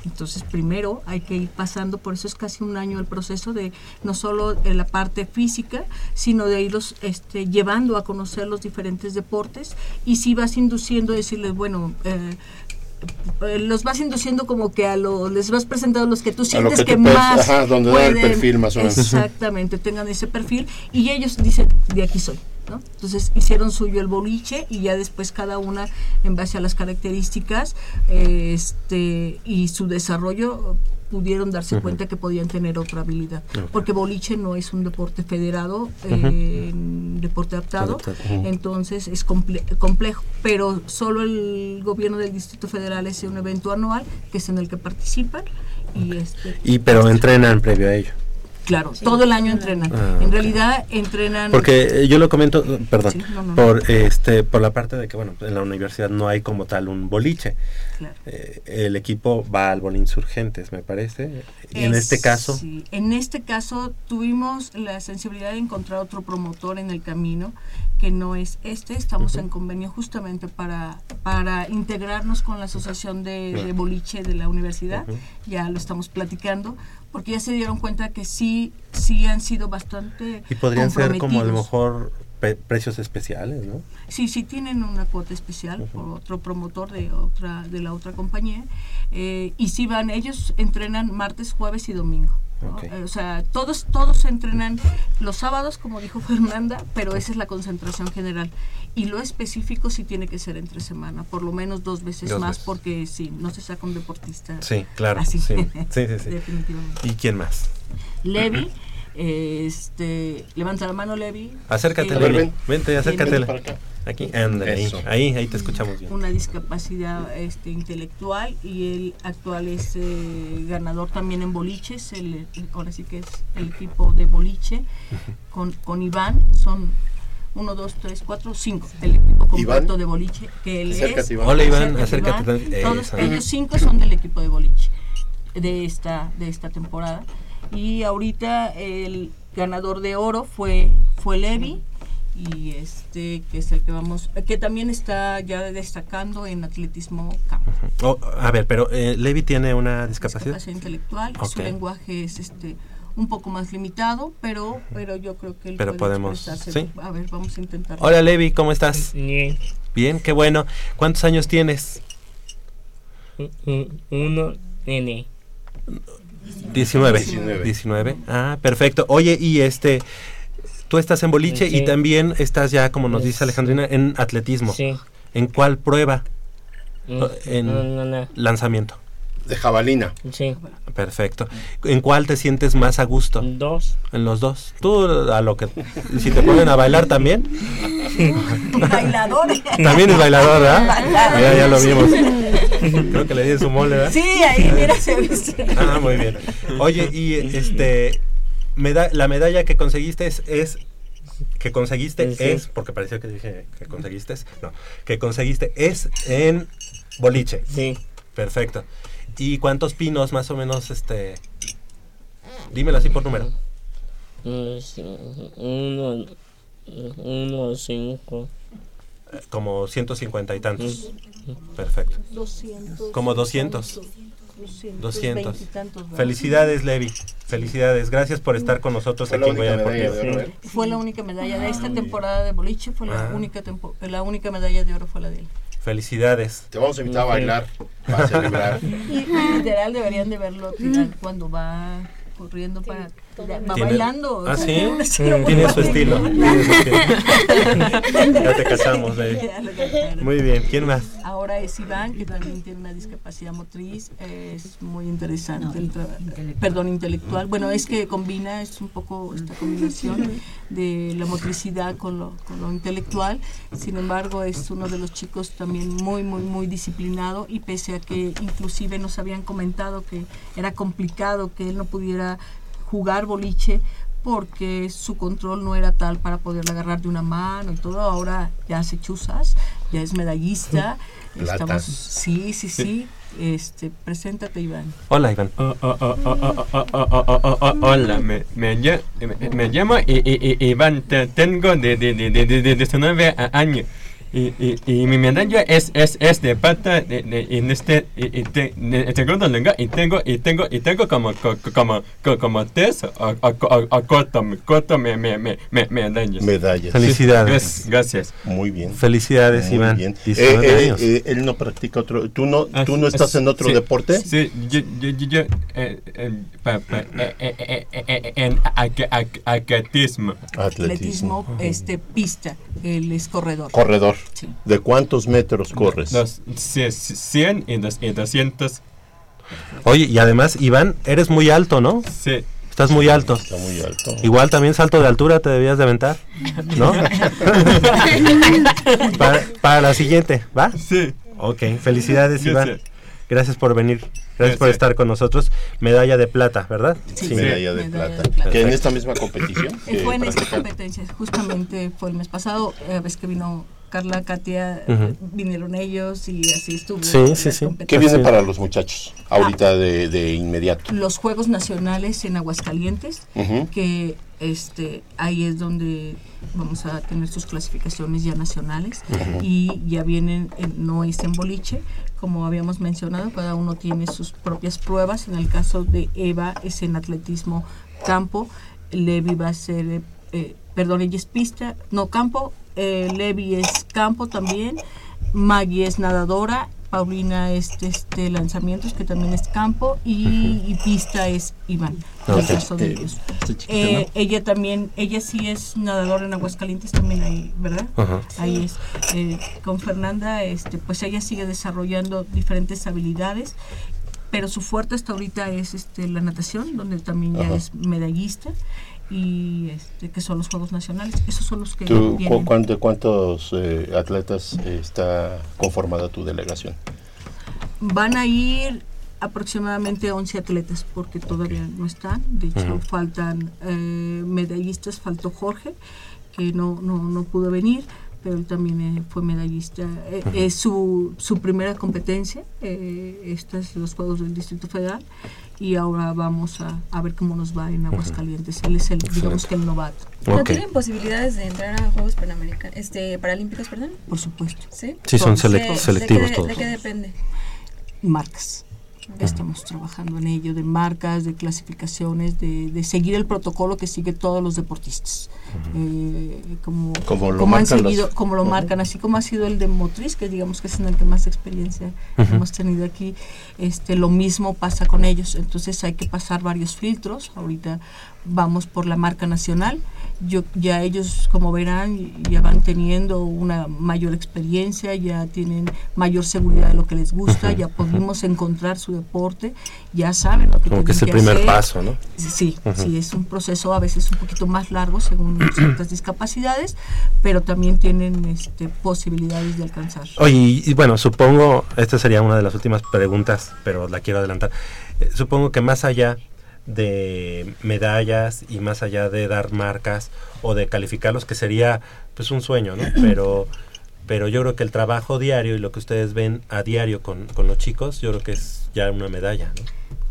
Entonces, primero hay que ir pasando, por eso es casi un año el proceso de no solo en la parte física, sino de irlos este, llevando a conocer los diferentes deportes y si vas induciendo, decirles, bueno, eh, los vas induciendo como que a lo, les vas presentando los que tú sientes que que, tú puedes- más ajá, donde da el pueden- perfil más o menos. Exactamente, tengan ese perfil y ellos dicen, de aquí soy. ¿no? Entonces hicieron suyo el boliche y ya después cada una en base a las características eh, este y su desarrollo pudieron darse cuenta que podían tener otra habilidad. Porque boliche no es un deporte federado eh, deporte adaptado. Entonces es comple- complejo. Pero solo el gobierno del Distrito Federal es un evento anual que es en el que participan y este Y pero entrenan previo a ello. Claro, todo el año entrenan. Ah, en realidad entrenan... Porque eh, yo lo comento, eh, perdón, Sí, no, no, no. por este por la parte de que bueno, en la universidad no hay como tal un boliche. Claro. Eh, el equipo va al Insurgentes, me parece. Y en Es- este caso, sí, en este caso tuvimos la sensibilidad de encontrar otro promotor en el camino que no es este. Estamos en convenio justamente para, para integrarnos con la asociación de, de boliche de la universidad. Ya lo estamos platicando porque ya se dieron cuenta que sí, sí han sido bastante y podrían ser como a lo mejor pe- precios especiales, ¿no? Sí, sí tienen una cuota especial por otro promotor de otra de la otra compañía eh, y sí van ellos entrenan martes, jueves y domingo. Eh, o sea, todos todos entrenan los sábados, como dijo Fernanda, pero esa es la concentración general. Y lo específico sí tiene que ser entre semana, por lo menos dos veces Dos más, veces. porque sí, no se saca un deportista. Sí, claro. Así. Sí, sí, sí, sí. Definitivamente. ¿Y quién más? Levi, este, levanta la mano Levi. Acércate, Eh, Levi. ven. Vente, acércate. Ven para acá. Aquí, ándale, ahí, ahí, ahí te escuchamos bien. una discapacidad este, intelectual y el actual es eh, ganador también en boliches, el, el- ahora sí que es el equipo de boliche con, con Iván, son uno, dos, tres, cuatro, cinco, el equipo completo Iván. de boliche que él Acércate, es. Iván. Hola, Iván, Acércate, acércate Iván. Todos Eso. ellos cinco son del equipo de boliche de esta, de esta temporada. Y ahorita el ganador de oro fue, fue Levi y este que es el que vamos que también está ya destacando en atletismo campo Oh, a ver, pero eh, Levi tiene una discapacidad. discapacidad intelectual y su lenguaje es este un poco más limitado pero pero yo creo que él Pero puede podemos- sí. a ver vamos a intentar Hola, Levi, ¿cómo estás? Bien. Bien, qué bueno. ¿Cuántos años tienes? Uno, nene. 19. 19. 19. Ah, perfecto. Oye, y este, tú estás en boliche y también estás ya, como nos dice. Alejandrina, en atletismo. Sí. ¿En cuál prueba? Mm, En No, no, no. lanzamiento. De jabalina. Sí. Perfecto. ¿En cuál te sientes más a gusto? Dos. En los dos. Tú a lo que... ¿y si te ponen a bailar también? bailador También es bailador, ¿verdad? Bailador. Ya, ya lo vimos. Creo que le di su mole, ¿verdad? sí ahí mira se viste Ah, muy bien. Oye, y este meda- la medalla que conseguiste es, es- que conseguiste Sí. es porque pareció que dije que conseguiste no, que conseguiste es en boliche. Sí. Perfecto. ¿Y cuántos pinos más o menos este Dímelo así por número. Uno, uno, cinco. Como 150 y tantos. Perfecto. 200 Como 200. 200 200. veintitantos, ¿verdad? Felicidades, Levi. Felicidades. Gracias por estar con nosotros Fue la aquí en única Goya ¿eh? fue la única medalla de esta temporada de boliche fue la Ah. única tempo- la única medalla de oro fue la de él Felicidades. Te vamos a invitar a bailar para celebrar. Y literal deberían de verlo tirar cuando va corriendo para va Tiene- bailando. ¿Ah, sí? tiene su estilo. ya te lo cacharon. Muy bien. ¿Quién más? Ahora es Iván, que también tiene una discapacidad motriz. Es muy interesante. No, el tra- intelectual. Perdón, intelectual. Bueno, es que combina, es un poco esta combinación de la motricidad con lo, con lo intelectual. Sin embargo, es uno de los chicos también muy, muy, muy disciplinado y pese a que inclusive nos habían comentado que era complicado que él no pudiera jugar boliche porque su control no era tal para poderla agarrar de una mano y todo. Ahora ya hace chuzas, ya es medallista. Estamos, sí, sí, sí. Este, preséntate, Iván. Hola, Iván. Hola, me, llamo Iván, tengo de, 19 años. Y, y, y mi medalla es, es, es de pata de, de, en este y, y te, de segundo lugar y tengo y tengo y tengo como co- co- como co- como tres o, o, o, o cuatro cuatro me, me, me, me, medallas. Medallas. Felicidades. Gra- Gracias. Muy bien. Felicidades, Muy Iván. bien. 19 Eh, eh, eh, él no practica otro. ¿Tú no, Ah, tú no estás en otro sí, deporte? Sí, yo, yo, yo, yo, eh, eh, pa- pa- eh, eh, eh, eh, eh, en aque- atletismo. Atletismo, este, pista. Él es corredor. Corredor. Sí. ¿De cuántos metros corres? Dos, cie- cien y, dos, y doscientos. Oye, y además, Iván, eres muy alto, ¿no? Sí. Estás muy alto. Está muy alto. Igual también salto de altura te debías de aventar, ¿no? para, para la siguiente, ¿va? Sí. Ok, felicidades, Iván. Gracias. Gracias por venir. Gracias por estar con nosotros. Medalla de plata, ¿verdad? Sí, medalla de Medalla plata. de plata. Que en esta misma competición. Eh, fue en esta competencia, justamente fue el mes pasado, eh, ves que vino Carla, Katia, Ujú. vinieron ellos y así estuvo. Sí, sí, sí. ¿Qué viene para los muchachos ahorita de, de inmediato? Los Juegos Nacionales en Aguascalientes, que este ahí es donde vamos a tener sus clasificaciones ya nacionales y ya vienen, en- no es en boliche, como habíamos mencionado, cada uno tiene sus propias pruebas. En el caso de Eva es en atletismo campo, Levi va a ser, eh, eh, perdón, ella es pista, no campo, eh, Levi es campo también, Maggie es nadadora, Paulina es este lanzamientos que también es campo y, y pista es Iván. en el caso de Eh, ellos. Eh, ¿no? ella también, ella sí es nadadora en Aguascalientes también ahí, ¿verdad? Ahí es. Eh, con Fernanda, este, pues ella sigue desarrollando diferentes habilidades, pero su fuerte hasta ahorita es este, la natación, donde también ya Ajá. es medallista y este, que son los Juegos Nacionales. Esos son los que ¿Tú, cu- vienen. cuán- ¿De cuántos eh, atletas eh, está conformada tu delegación? Van a ir aproximadamente 11 atletas porque todavía no están. De hecho, faltan eh, medallistas. Faltó Jorge, que no, no, no pudo venir, pero él también eh, fue medallista. Eh. Es su, su primera competencia. Eh, estos los Juegos del Distrito Federal. Y ahora vamos a, a ver cómo nos va en Aguascalientes. Él es el, digamos que el novato. ¿No tienen posibilidades de entrar a Juegos Panamericanos, este, Paralímpicos, perdón? Por supuesto. ¿Sí? Sí, son ¿De- selec- de selectivos todos. ¿De qué depende? marcas. Estamos trabajando en ello, de marcas, de clasificaciones, de, de seguir el protocolo que sigue todos los deportistas. Eh, como, Como lo como han marcan seguido, como lo marcan, así como ha sido el de motriz, que digamos que es en el que más experiencia hemos tenido aquí, este lo mismo pasa con ellos. Entonces hay que pasar varios filtros. Ahorita vamos por la marca nacional. Yo, ya ellos, como verán, ya van teniendo una mayor experiencia, ya tienen mayor seguridad de lo que les gusta, ya pudimos encontrar su deporte, ya saben lo que Como que es el primer hacer. paso, ¿no? Sí, sí, es un proceso a veces un poquito más largo según ciertas discapacidades, pero también tienen este, posibilidades de alcanzar. Oye, y, y bueno, supongo, esta sería una de las últimas preguntas, pero la quiero adelantar. Eh, supongo que más allá de medallas y más allá de dar marcas o de calificarlos, que sería pues un sueño, ¿no? Pero, pero yo creo que el trabajo diario y lo que ustedes ven a diario con, con los chicos, yo creo que es ya una medalla, ¿no?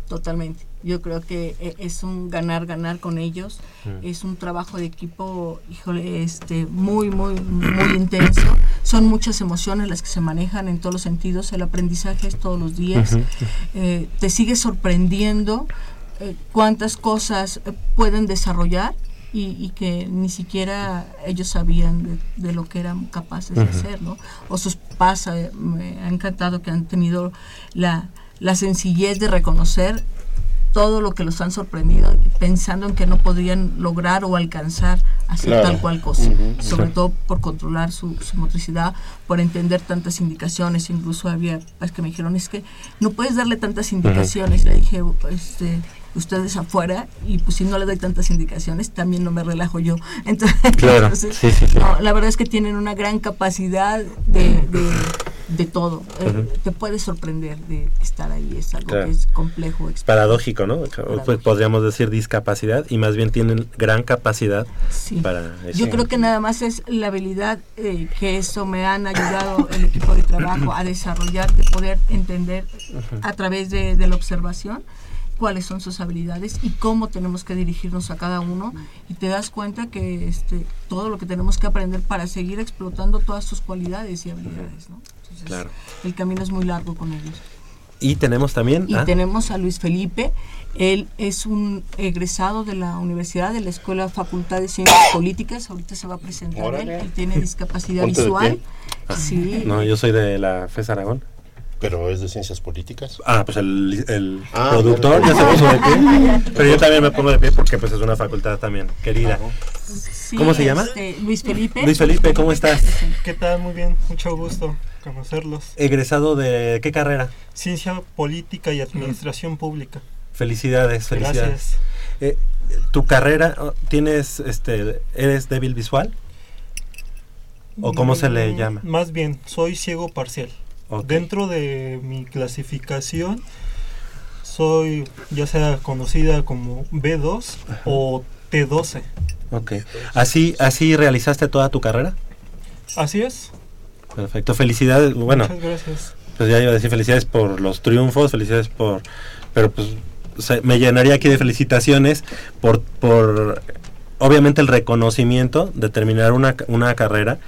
Totalmente. Yo creo que eh, es un ganar, ganar con ellos. Mm. Es un trabajo de equipo, híjole, este, muy, muy, muy intenso. Son muchas emociones las que se manejan en todos los sentidos. El aprendizaje es todos los días. Eh, te sigue sorprendiendo eh, cuántas cosas eh, pueden desarrollar y, y que ni siquiera ellos sabían de, de lo que eran capaces de hacer, ¿no? O sus papás, eh, me ha encantado que han tenido la, la sencillez de reconocer todo lo que los han sorprendido, pensando en que no podrían lograr o alcanzar hacer Claro. tal cual cosa, sobre Sí. todo por controlar su, su motricidad, por entender tantas indicaciones, incluso había pues, que me dijeron, es que no puedes darle tantas indicaciones, le dije, este, ustedes afuera, y pues si no le doy tantas indicaciones, también no me relajo yo. Entonces, Claro, entonces, sí, sí, sí. no, la verdad es que tienen una gran capacidad de, de, de todo. Eh, te puede sorprender de estar ahí, es algo Claro. que es complejo. Paradójico, ¿no? Pues podríamos decir discapacidad y más bien tienen gran capacidad para eso. Yo creo que nada más es la habilidad eh, que eso me han ayudado el equipo de trabajo a desarrollar, de poder entender a través de, de la observación cuáles son sus habilidades y cómo tenemos que dirigirnos a cada uno y te das cuenta que este todo lo que tenemos que aprender para seguir explotando todas sus cualidades y habilidades, ¿no? Entonces, Claro. el camino es muy largo con ellos. Y tenemos también... Y ah, tenemos a Luis Felipe, él es un egresado de la universidad, de la Escuela Facultad de Ciencias Políticas, ahorita se va a presentar él, Órale. él tiene discapacidad visual. pie. Sí. No, yo soy de la FES Aragón. Pero es de ciencias políticas. Ah, pues el, el Ah, productor ya ya se puso de pie. Pero yo también me pongo de pie porque pues es una facultad también querida. Sí, ¿Cómo se llama? este, Luis Felipe. Luis Felipe, ¿cómo estás? ¿Qué tal? Muy bien, mucho gusto conocerlos. Egresado de qué carrera? Ciencia Política y Administración Pública. Felicidades, felicidades. Gracias. Eh, ¿Tu carrera oh, tienes, este, eres débil visual? ¿O cómo se le Mm, llama? Más bien, soy ciego parcial. Dentro de mi clasificación soy ya sea conocida como B2 o T12. Ok. ¿Así, ¿Así realizaste toda tu carrera? Así es. Perfecto. Felicidades. Bueno, Muchas gracias. pues ya iba a decir felicidades por los triunfos, felicidades por... Pero pues o sea, me llenaría aquí de felicitaciones por, por obviamente el reconocimiento de terminar una, una carrera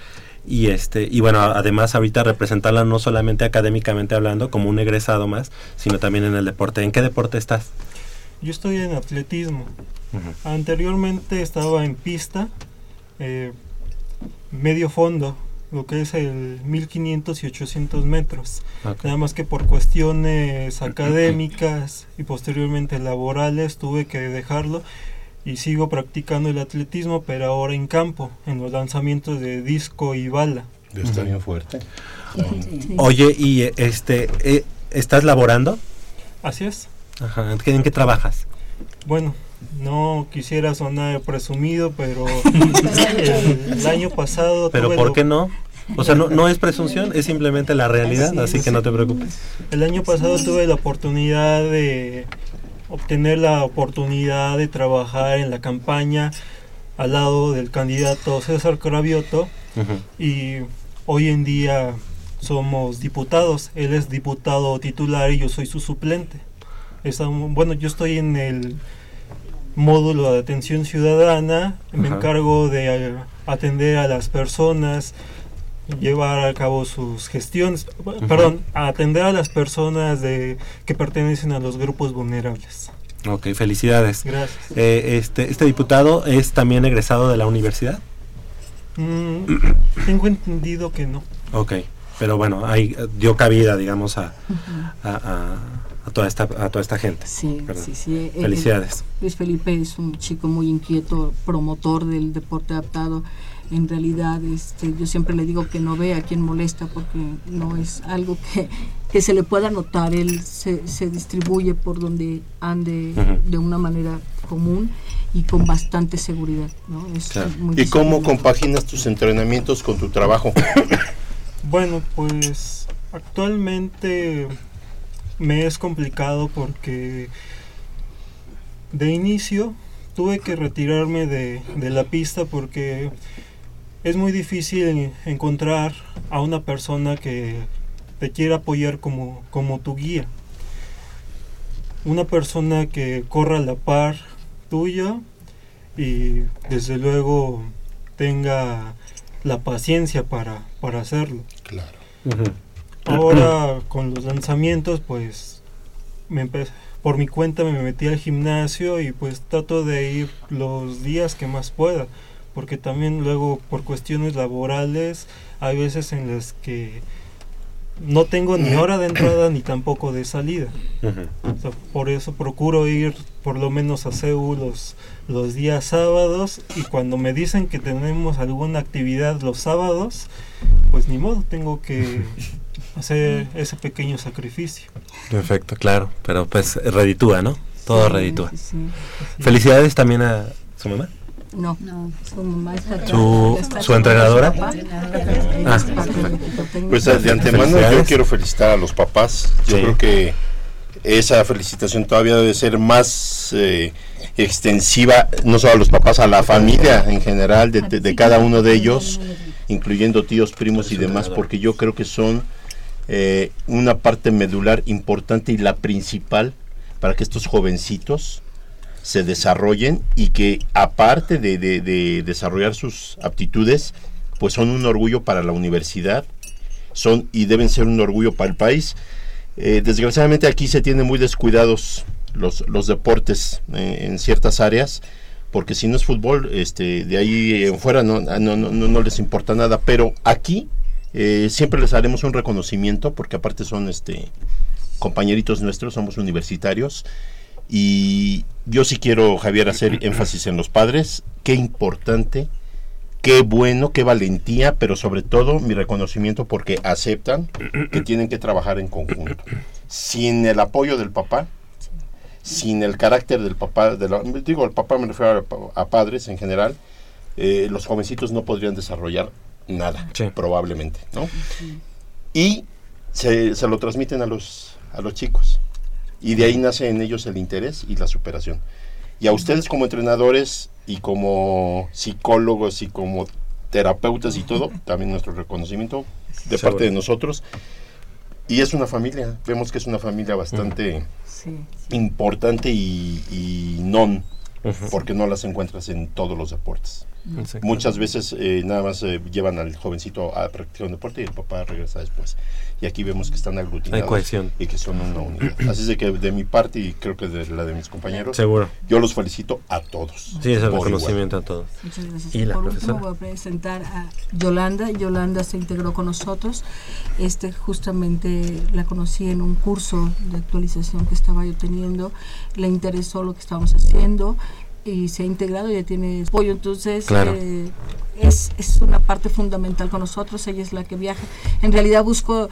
y este y bueno además ahorita representarla no solamente académicamente hablando como un egresado más sino también en el deporte. En qué deporte estás Yo estoy en atletismo. Anteriormente estaba en pista, eh, medio fondo, lo que es el 1500 y 800 metros. Nada más que por cuestiones académicas y posteriormente laborales tuve que dejarlo y sigo practicando el atletismo, pero ahora en campo, en los lanzamientos de disco y bala. Está bien fuerte. oye y este eh, estás laborando Así es. Ajá, ¿en qué- trabajas Bueno, no quisiera sonar presumido, pero el, el año pasado pero tuve por la- qué no o sea no no es presunción es simplemente la realidad así que no te preocupes. El año pasado tuve la oportunidad de obtener la oportunidad de trabajar en la campaña al lado del candidato César Cravioto y hoy en día somos diputados. Él es diputado titular y yo soy su suplente. Estamos- bueno, yo estoy en el módulo de atención ciudadana, me encargo de atender a las personas, llevar a cabo sus gestiones, perdón, a atender a las personas de que pertenecen a los grupos vulnerables. Ok, felicidades. Gracias. Eh, este, ¿Este diputado es también egresado de la universidad? Mm, tengo entendido que no. Ok, pero bueno, ahí eh, dio cabida, digamos, a, a, a- a toda, esta, a toda esta gente. Sí, ¿verdad? sí, sí. eh, eh, Felicidades. Luis Felipe es un chico muy inquieto, promotor del deporte adaptado. En realidad, este, yo siempre le digo que no ve a quien molesta porque no es algo que, que se le pueda notar. Él se, se distribuye por donde ande de una manera común y con bastante seguridad. ¿no? Es muy ¿Y cómo compaginas tus entrenamientos con tu trabajo? Bueno, pues actualmente me es complicado porque de inicio tuve que retirarme de, de la pista porque es muy difícil en- encontrar a una persona que te quiera apoyar como, como tu guía. Una persona que corra a la par tuya y desde luego tenga la paciencia para, para hacerlo. Claro. Ahora con los lanzamientos, pues me por mi cuenta me metí al gimnasio y pues trato de ir los días que más pueda, porque también luego por cuestiones laborales hay veces en las que no tengo ni hora de entrada ni tampoco de salida. O sea, por eso procuro ir por lo menos a CEU los, los días sábados y cuando me dicen que tenemos alguna actividad los sábados, pues ni modo, tengo que hacer ese pequeño sacrificio. Perfecto, claro, pero pues reditúa, ¿no? Todo Sí, reditúa. sí, sí. Felicidades también a su mamá. No, su mamá está ¿Su- su entrenadora? Ah. Pues de antemano yo quiero felicitar a los papás. Yo Sí. creo que esa felicitación todavía debe ser más eh, extensiva, no solo a los papás, a la familia en general, de, de- de cada uno de ellos, incluyendo tíos, primos y demás, porque yo creo que son eh, una parte medular importante y la principal para que estos jovencitos se desarrollen y que aparte de, de- de desarrollar sus aptitudes, pues son un orgullo para la universidad, son y deben ser un orgullo para el país. Eh, desgraciadamente aquí se tienen muy descuidados los, los deportes eh, en ciertas áreas, porque si no es fútbol, este, de ahí en fuera no, no, no, no- no les importa nada, pero aquí eh, siempre les haremos un reconocimiento, porque aparte son este, compañeritos nuestros, somos universitarios, y yo sí quiero, Javier, hacer énfasis en los padres, qué importante qué bueno, qué valentía, pero sobre todo mi reconocimiento porque aceptan que tienen que trabajar en conjunto. Sin el apoyo del papá, sin el carácter del papá, de la- digo, el papá me refiero a padres en general, eh, los jovencitos no podrían desarrollar nada, probablemente, ¿no? Y se, se lo transmiten a los, a los chicos. Y de ahí nace en ellos el interés y la superación. Y a ustedes como entrenadores y como psicólogos y como terapeutas y todo, también nuestro reconocimiento de Seguro. parte de nosotros. Y es una familia, vemos que es una familia bastante Sí. importante y, y non, porque no las encuentras en todos los deportes. Muchas veces eh, nada más eh, llevan al jovencito a practicar un deporte y el papá regresa después. Y aquí vemos que están aglutinados y que son una unidad. Así es de que de mi parte y creo que de la de mis compañeros, Seguro. yo los felicito a todos. Sí, es el por reconocimiento a todos. Muchas gracias. Y la Por profesora. último voy a presentar a Yolanda. Yolanda se integró con nosotros. Este justamente la conocí en un curso de actualización que estaba yo teniendo. Le interesó lo que estábamos haciendo y se ha integrado, ya tiene apoyo, entonces Claro. eh, es, es una parte fundamental con nosotros, ella es la que viaja. En realidad busco,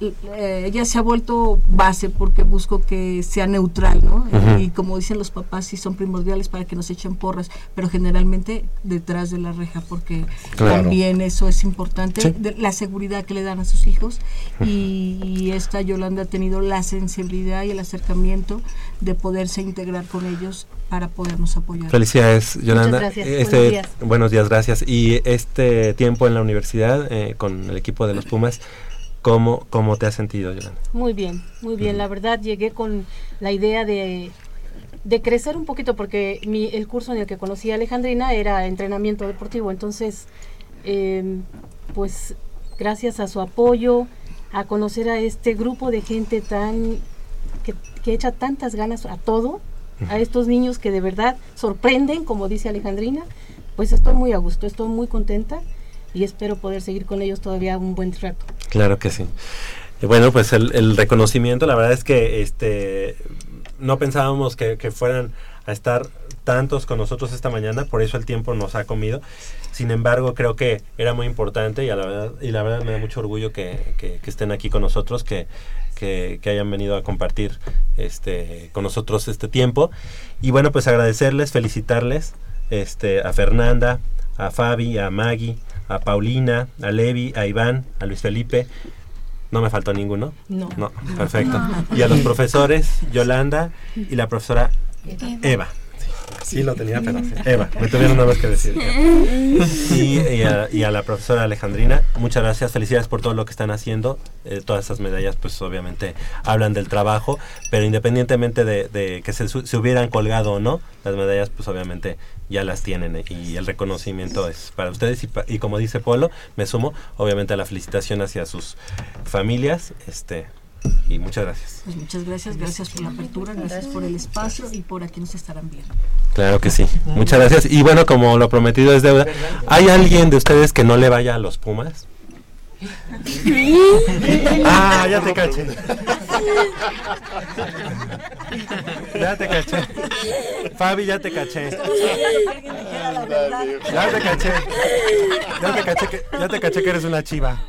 eh, ella se ha vuelto base porque busco que sea neutral, ¿no? Y como dicen los papás, sí son primordiales para que nos echen porras, pero generalmente detrás de la reja, porque Claro. también eso es importante, Sí. de- la seguridad que le dan a sus hijos. Y, y esta Yolanda ha tenido la sensibilidad y el acercamiento de poderse integrar con ellos para podernos apoyar. Felicidades, Yolanda. gracias. Este, Buenos días. buenos días, gracias. Y este tiempo en la universidad eh, con el equipo de los Pumas, ¿cómo, cómo te has sentido, Yolanda? Muy bien, muy bien. La verdad llegué con la idea de, de crecer un poquito porque mi, el curso en el que conocí a Alejandrina era entrenamiento deportivo. Entonces, eh, pues gracias a su apoyo, a conocer a este grupo de gente tan que, que echa tantas ganas a todo, a estos niños que de verdad sorprenden, como dice Alejandrina, pues estoy muy a gusto, estoy muy contenta y espero poder seguir con ellos todavía un buen rato. Claro que sí. Y bueno, pues el, reconocimiento, la verdad es que este no pensábamos que, que fueran a estar tantos con nosotros esta mañana, por eso el tiempo nos ha comido. Sin embargo, creo que era muy importante y, a la, verdad, y la verdad me da mucho orgullo que, que- que estén aquí con nosotros, que, que, que hayan venido a compartir este, con nosotros este tiempo. Y bueno, pues agradecerles, felicitarles este, a Fernanda, a Fabi, a Maggie, a Paulina, a Levi, a Iván, a Luis Felipe. No me faltó ninguno. No. No, perfecto. Y a los profesores, Yolanda y la profesora Eva. Sí, lo tenía, pero sí. Eva, me tuvieron nada más que decir. Y, y a, y a la profesora Alejandrina, muchas gracias, felicidades por todo lo que están haciendo. Eh, todas esas medallas, pues obviamente hablan del trabajo, pero independientemente de, de que se, su- se hubieran colgado o no, las medallas, pues obviamente ya las tienen eh, y el reconocimiento es para ustedes. Y, pa- y como dice Polo, me sumo obviamente a la felicitación hacia sus familias. Este, y muchas gracias. Pues muchas gracias, gracias por la apertura, gracias por el espacio y por aquí nos estarán viendo. Claro que sí. Muchas gracias. Y bueno, como lo prometido es deuda, ¿hay alguien de ustedes que no le vaya a los Pumas? Ah, ya te caché. Ya te caché. Fabi, ya te caché. Ya te caché. Ya te caché que, ya te caché que eres una chiva.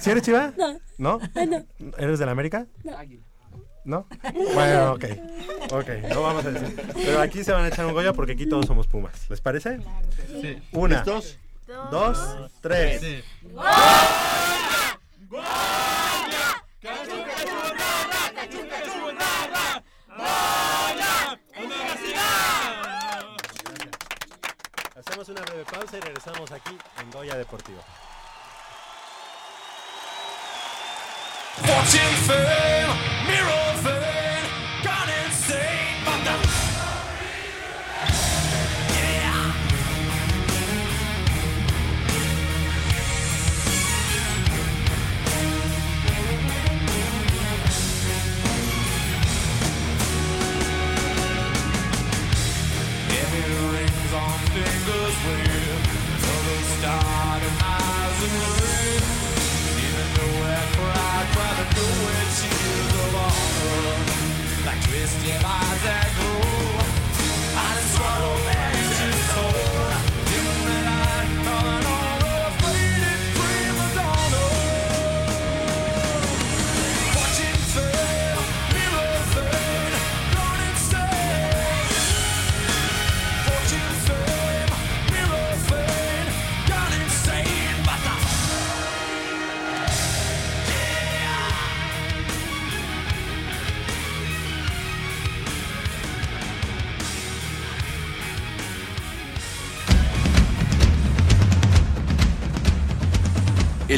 ¿Sí eres chiva? No. ¿No? No. ¿Eres de la América? No. ¿No? Bueno, ok. Ok, no vamos a decir. Pero aquí se van a echar un Goya porque aquí todos somos Pumas. ¿Les parece? Sí. Una. ¿Listos? Dos, tres. Hacemos una breve pausa y regresamos aquí en Goya Deportivo. Fortune fame, mirror fame, justify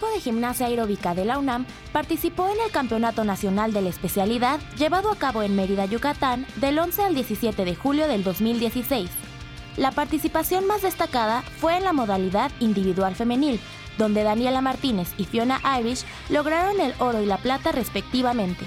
Equipo de gimnasia aeróbica de la UNAM participó en el Campeonato Nacional de la Especialidad llevado a cabo en Mérida, Yucatán, del 11 al 17 de julio del 2016. La participación más destacada fue en la modalidad individual femenil, donde Daniela Martínez y Fiona Irish lograron el oro y la plata respectivamente.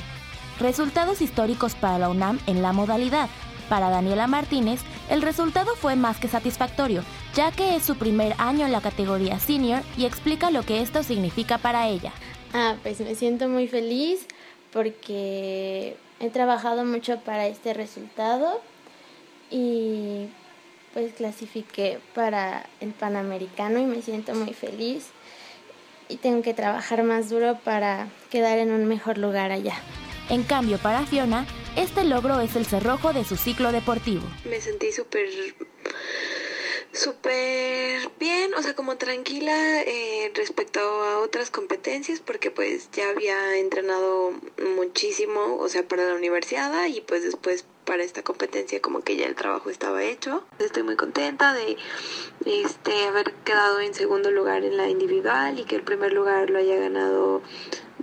Resultados históricos para la UNAM en la modalidad. Para Daniela Martínez, el resultado fue más que satisfactorio, ya que es su primer año en la categoría senior y explica lo que esto significa para ella. Ah, pues me siento muy feliz porque he trabajado mucho para este resultado y pues clasifiqué para el Panamericano y me siento muy feliz y tengo que trabajar más duro para quedar en un mejor lugar allá. En cambio, para Fiona, este logro es el cerrojo de su ciclo deportivo. Me sentí súper súper bien, o sea, como tranquila eh, respecto a otras competencias, porque pues ya había entrenado muchísimo, o sea, para la universidad y pues después para esta competencia como que ya el trabajo estaba hecho. Estoy muy contenta de este haber quedado en segundo lugar en la individual y que el primer lugar lo haya ganado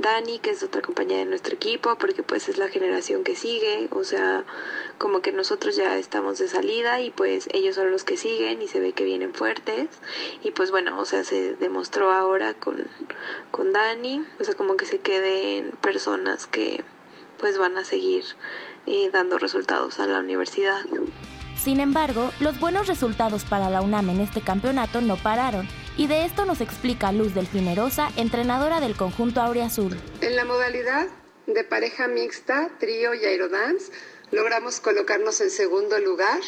Dani, que es otra compañía de nuestro equipo, porque pues es la generación que sigue, o sea, como que nosotros ya estamos de salida y pues ellos son los que siguen y se ve que vienen fuertes y pues bueno, o sea, se demostró ahora con, con Dani, o sea, como que se queden personas que pues van a seguir eh, dando resultados a la universidad. Sin embargo, los buenos resultados para la UNAM en este campeonato no pararon, y de esto nos explica Luz Delfinerosa, entrenadora del conjunto Aureazul. En la modalidad de pareja mixta, trío y aerodance, logramos colocarnos en segundo lugar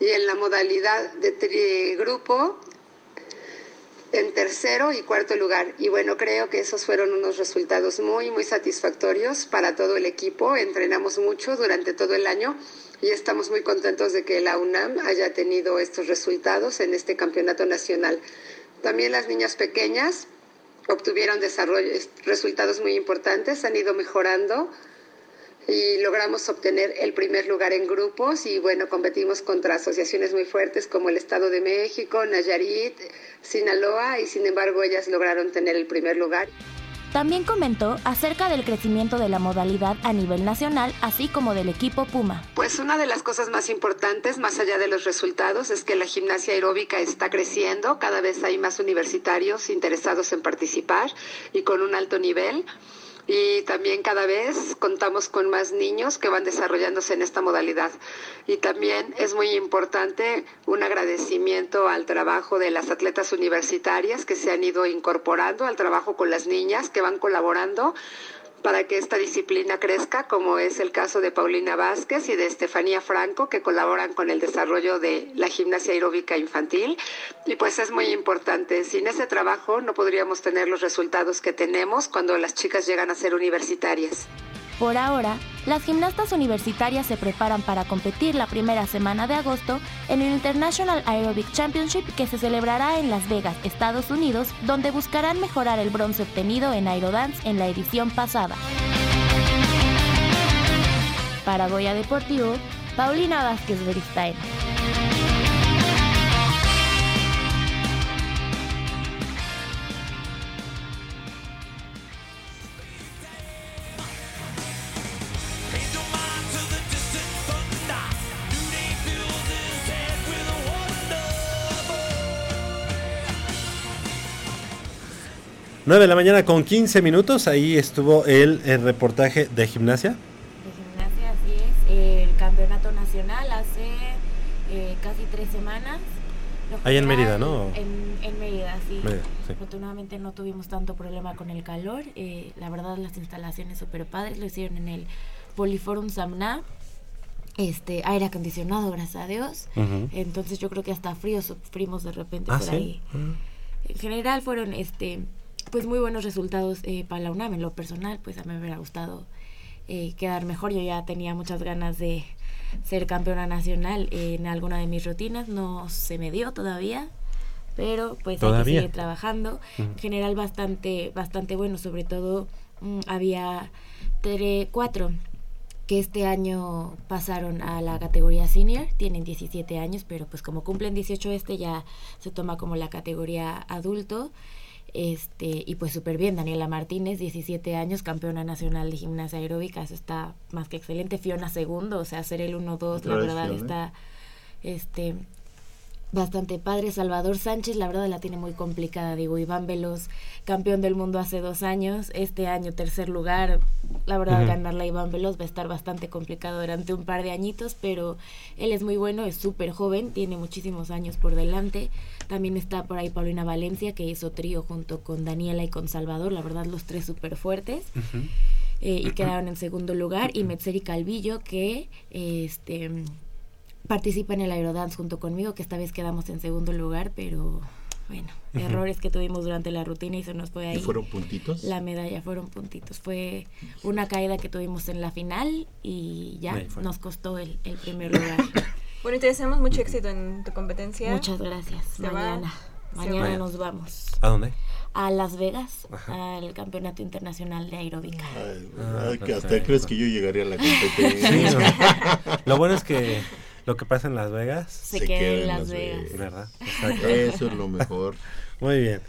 y en la modalidad de tri- grupo en tercero y cuarto lugar. Y bueno, creo que esos fueron unos resultados muy, muy satisfactorios para todo el equipo. Entrenamos mucho durante todo el año y estamos muy contentos de que la UNAM haya tenido estos resultados en este campeonato nacional. También las niñas pequeñas obtuvieron resultados muy importantes, han ido mejorando y logramos obtener el primer lugar en grupos y bueno, competimos contra asociaciones muy fuertes como el Estado de México, Nayarit, Sinaloa y sin embargo ellas lograron tener el primer lugar. También comentó acerca del crecimiento de la modalidad a nivel nacional, así como del equipo Puma. Pues una de las cosas más importantes, más allá de los resultados, es que la gimnasia aeróbica está creciendo. Cada vez hay más universitarios interesados en participar y con un alto nivel. Y también cada vez contamos con más niños que van desarrollándose en esta modalidad. Y también es muy importante un agradecimiento al trabajo de las atletas universitarias que se han ido incorporando al trabajo con las niñas, que van colaborando para que esta disciplina crezca, como es el caso de Paulina Vázquez y de Estefanía Franco, que colaboran con el desarrollo de la gimnasia aeróbica infantil. Y pues es muy importante. Sin ese trabajo no podríamos tener los resultados que tenemos cuando las chicas llegan a ser universitarias. Por ahora, las gimnastas universitarias se preparan para competir la primera semana de agosto en el International Aerobic Championship que se celebrará en Las Vegas, Estados Unidos, donde buscarán mejorar el bronce obtenido en aerodance en la edición pasada. Para Goya Deportivo, Paulina Vázquez Beristain. Nueve de la mañana con 15 minutos, ahí estuvo el, el reportaje de gimnasia. Gimnasia, así es. El campeonato nacional hace eh, casi tres semanas. Ahí en Mérida, ¿no? En, en Mérida, sí. Mérida, sí. Afortunadamente no tuvimos tanto problema con el calor. eh, la verdad, las instalaciones súper padres. Lo hicieron en el Poliforum Samna. Este, aire acondicionado, gracias a Dios. Entonces yo creo que hasta frío sufrimos de repente Ah, por ¿sí? ahí. En general fueron este pues muy buenos resultados eh, para la UNAM en lo personal, pues a mí me hubiera gustado eh, quedar mejor. Yo ya tenía muchas ganas de ser campeona nacional en alguna de mis rutinas, no se me dio todavía, pero pues hay que seguir trabajando. En general bastante bastante bueno, sobre todo mm, había tre- cuatro que este año pasaron a la categoría senior, tienen 17 años, pero pues como cumplen 18 este ya se toma como la categoría adulto. Este, y pues súper bien, Daniela Martínez, 17 años, campeona nacional de gimnasia aeróbica, eso está más que excelente. Fiona segundo, o sea, hacer el 1-2, la verdad Fiona. está este bastante padre. Salvador Sánchez, la verdad la tiene muy complicada. Digo, Iván Veloz, campeón del mundo hace dos años, este año tercer lugar. La verdad, Ujú. ganarle a Iván Veloz va a estar bastante complicado durante un par de añitos, pero él es muy bueno, es súper joven, tiene muchísimos años por delante. También está por ahí Paulina Valencia, que hizo trío junto con Daniela y con Salvador, la verdad, los tres súper fuertes eh, y quedaron en segundo lugar y Metzeri Calvillo que eh, este participa en el Aerodance junto conmigo que esta vez quedamos en segundo lugar pero bueno errores que tuvimos durante la rutina y se nos fue ahí ¿Y fueron puntitos? la medalla fueron puntitos fue una caída que tuvimos en la final y ya nos costó el, el primer lugar Bueno, y te deseamos mucho éxito en tu competencia. muchas gracias Se va- mañana se mañana va. nos vamos ¿A dónde? a Las Vegas Ajá. al campeonato internacional de aeróbica Ah, Ay, que hasta perfecto. crees que yo llegaría a la Sí, competencia. no. Lo bueno es que lo que pasa en Las Vegas Se Se queda queda en en Las Las Vegas. Vegas. ¿Verdad? Exacto. Eso es lo mejor. Muy bien.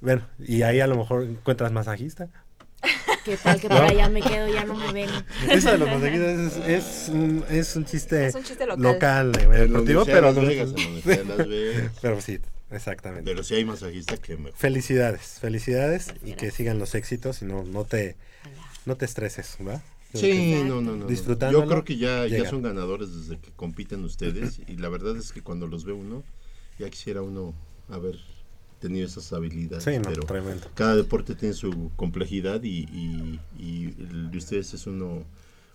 Bueno, y ahí a lo mejor encuentras masajista. ¿Qué tal que ¿No? por allá me quedo ya no me ven? Eso de los masajistas es, es, un, es un chiste, Es un chiste local. eh, En donde deportivo, sea pero Las Vegas, en Las Vegas. pero sí, exactamente. Pero si hay masajista que me... Felicidades, felicidades y que sigan los éxitos y no, no te no te estreses, ¿va? Sí, no, no, no. Yo creo que ya, ya son ganadores desde que compiten ustedes y la verdad es que cuando los ve uno, ya quisiera uno haber tenido esas habilidades. Sí, no, pero tremendo. cada deporte tiene su complejidad y, y- y el de ustedes es uno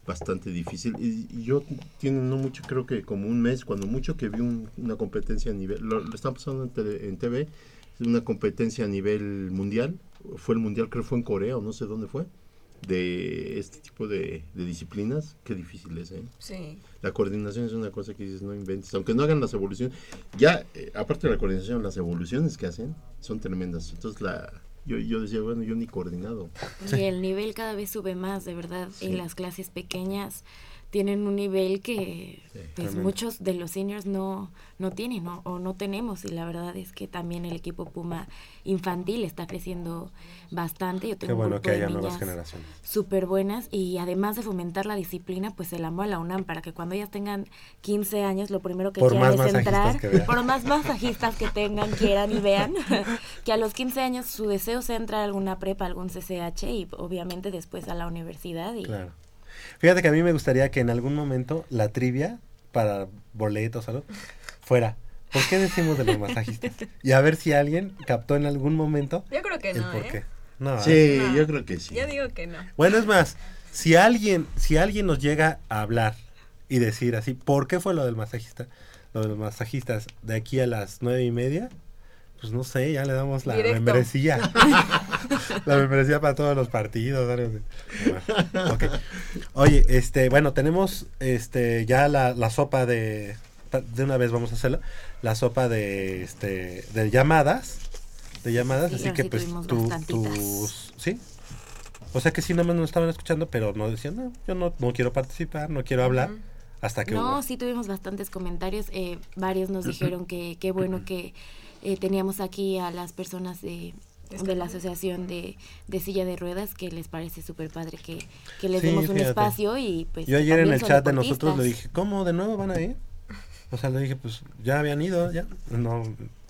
bastante difícil. Y, y yo tiene no mucho, creo que como un mes, cuando mucho que vi un- una competencia a nivel, lo, lo están pasando en, tele- en TV, es una competencia a nivel mundial, fue el mundial, creo que fue en Corea o no sé dónde fue, de este tipo de, de disciplinas, qué difícil es, ¿eh? Sí. La coordinación es una cosa que dices, no inventes, aunque no hagan las evoluciones, ya, eh, aparte de la coordinación, las evoluciones que hacen son tremendas, entonces la... Yo, yo decía, bueno, yo ni coordinado. Y el nivel cada vez sube más, de verdad. En las clases pequeñas tienen un nivel que pues muchos de los seniors no, no tienen ¿no? o no tenemos. Y la verdad es que también el equipo Puma infantil está creciendo bastante. Yo tengo Qué un bueno grupo que de haya nuevas generaciones. súper buenas y además de fomentar la disciplina, pues el amor a la UNAM para que cuando ellas tengan 15 años lo primero que Por quieran más es entrar, por más masajistas que tengan, quieran y vean, que a los 15 años su deseo sea entrar a alguna prepa, algún CCH y obviamente después a la universidad y Claro. Fíjate que a mí me gustaría que en algún momento la trivia para boletos o algo fuera. ¿Por qué decimos de los masajistas? Y a ver si alguien captó en algún momento Yo creo que el no, por ¿eh? qué. No, Sí, ¿eh? No. yo creo que sí. Yo digo que no. Bueno, es más, si alguien, si alguien nos llega a hablar y decir así, ¿por qué fue lo del masajista? Lo de los masajistas de aquí a las nueve y media, pues no sé, ya le damos la Directo. membresía. la membresía para todos los partidos. algo así. Bueno, ok. Oye, este, bueno, tenemos este ya la, la sopa de de una vez vamos a hacerlo, la sopa de este de llamadas, de llamadas, Sí, así que sí pues bastantitas. tus sí. O sea que sí, nomás nos estaban escuchando, pero no decían, no, yo no, no quiero participar, no quiero hablar, hasta que No, hubo. sí tuvimos bastantes comentarios. eh, varios nos dijeron que qué bueno que eh, teníamos aquí a las personas de, de la asociación de, de silla de ruedas, que les parece súper padre que, que les Sí, demos un fíjate. espacio y pues... Yo ayer en el chat de nosotros le dije, ¿cómo de nuevo van a ir? O sea, le dije, pues ya habían ido, ya. No,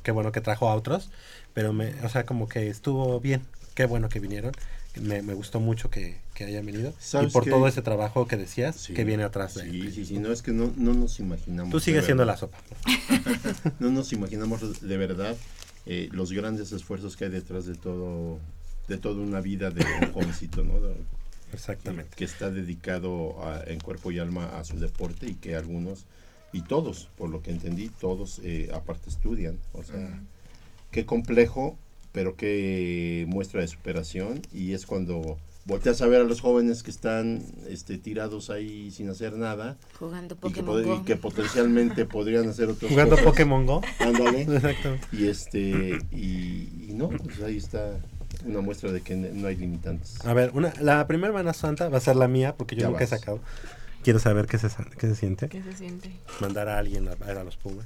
qué bueno que trajo a otros, pero me, o sea, como que estuvo bien, qué bueno que vinieron. Me, me gustó mucho que, que hayan venido. Y ¿Sabes por todo ese trabajo que decías Sí. que viene atrás de Sí, sí, sí, no es que no, no nos imaginamos. Tú de sigues siendo la verdad. sopa. no nos imaginamos de verdad eh, los grandes esfuerzos que hay detrás de todo, de toda una vida de un jovencito, ¿no? De- Exactamente. Que, que está dedicado a- en cuerpo y alma a su deporte y que algunos, y todos, por lo que entendí, todos eh, aparte estudian. O sea, Mm. qué complejo, pero qué muestra de superación y es cuando volteas a ver a los jóvenes que están este, tirados ahí sin hacer nada Jugando y que, Pokémon y que potencialmente podrían hacer otras Jugando cosas. Pokémon Go. Ándale. Exacto. Y este y, y no, pues ahí está una muestra de que no hay limitantes. A ver, una, la primera Semana Santa va a ser la mía porque yo Ya nunca he sacado. Quiero saber qué se, qué se siente. ¿Qué se siente? Mandar a alguien a ver a los Pumas.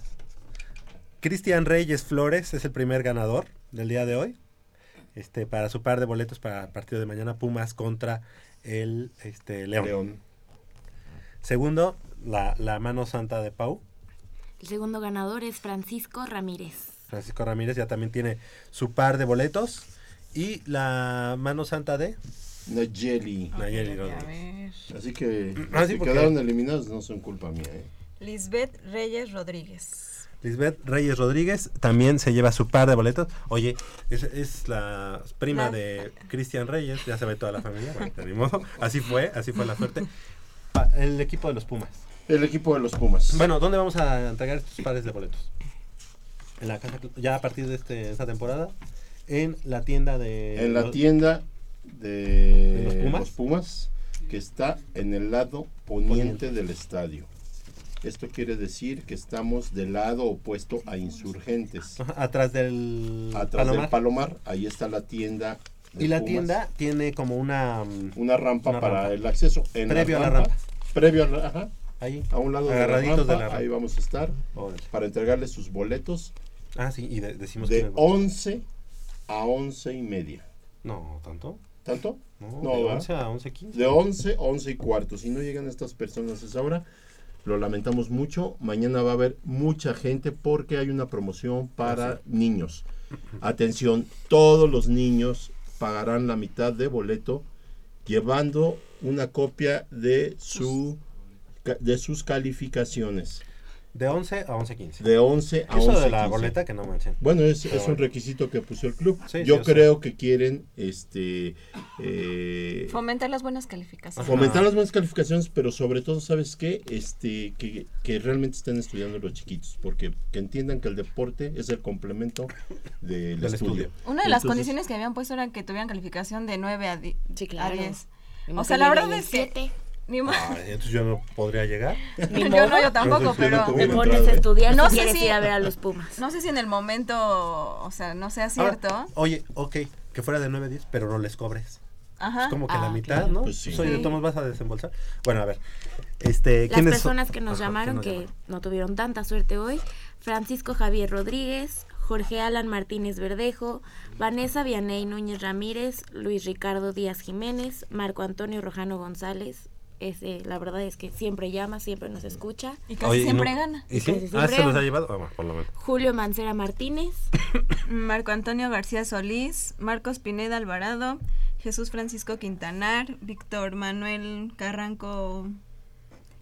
Cristian Reyes Flores es el primer ganador del día de hoy. Este, para su par de boletos para el partido de mañana, Pumas contra el este, León. León. Segundo, la, la mano santa de Pau. El segundo ganador es Francisco Ramírez. Francisco Ramírez ya también tiene su par de boletos. Y la mano santa de Nayeli. Nayeli ver. Así que Ah, los sí, que porque- quedaron eliminados no son culpa mía. ¿eh? Lisbeth Reyes Rodríguez. Lisbeth Reyes Rodríguez también se lleva su par de boletos. Oye, es, es la prima La- de Cristian Reyes, ya se ve toda la familia. bueno, de ni modo. Así fue, así fue la suerte. Pa- el equipo de los Pumas. El equipo de los Pumas. Bueno, ¿dónde vamos a entregar estos pares de boletos? En la casa, ya a partir de este, esta temporada, en la tienda de... en la los- tienda de, ¿De los Pumas? los Pumas, que está en el lado poniente del estadio. Esto quiere decir que estamos del lado opuesto a insurgentes. Atrás del Atrás Palomar. del Palomar, ahí está la tienda. de Y la Pumas. tienda tiene como una... mm, Una rampa Una para rampa. el acceso. En Previo a la rampa. Previo a la ajá, Ahí. A un lado de la, rampa, de la rampa. Ahí vamos a estar Órale. para entregarles sus boletos Ah, sí, y de- decimos de van. 11 a 11 y media. No, ¿tanto? ¿Tanto? No, No, de ¿verdad? 11 a 11, 15. De 11 a 11 y cuarto. Si no llegan estas personas a esa hora, lo lamentamos mucho. Mañana va a haber mucha gente porque hay una promoción para niños. Atención, todos los niños pagarán la mitad de boleto llevando una copia de su de sus calificaciones. De 11 a 11, 15. De 11 a Eso 11 de la 15. boleta que no manchen. Bueno, es, es un requisito que puso el club. Sí, Yo creo que quieren este eh, Fomentar las buenas calificaciones. fomentar las buenas calificaciones, pero sobre todo, ¿sabes qué? Este, que, que realmente estén estudiando los chiquitos, porque que entiendan que el deporte es el complemento del, Del estudio. estudio. Una de las condiciones que habían puesto era que tuvieran calificación de 9 a, di- Sí, claro. a 10. Ni modo O sea, la verdad es que... Ni mo- Ay, entonces yo no podría llegar. Ni yo no, yo tampoco, pero... te pones a estudiar No sé si- ir a ver a los Pumas. No sé si en el momento, o sea, no sea Ahora, cierto. oye, ok, que fuera de 9 a 10, pero no les cobres. Ajá. Es como que Ah, la mitad, claro. ¿no? Pues sí. Soy de vas a desembolsar. Bueno, a ver. Este, Las ¿quiénes son? personas que nos Ajá, llamaron, ¿quién que nos llamaron? no tuvieron tanta suerte hoy, Francisco Javier Rodríguez, Jorge Alan Martínez Verdejo, Vanessa Vianey Núñez Ramírez, Luis Ricardo Díaz Jiménez, Marco Antonio Rojano González. Ese, la verdad es que siempre llama, siempre nos escucha. Y casi Oye, ¿y siempre no- gana. ¿Y sí? Casi Ah, ¿se los ha llevado? Ah, por lo menos. Julio Mancera Martínez, Marco Antonio García Solís, Marcos Pineda Alvarado, Jesús Francisco Quintanar, Víctor Manuel Carranco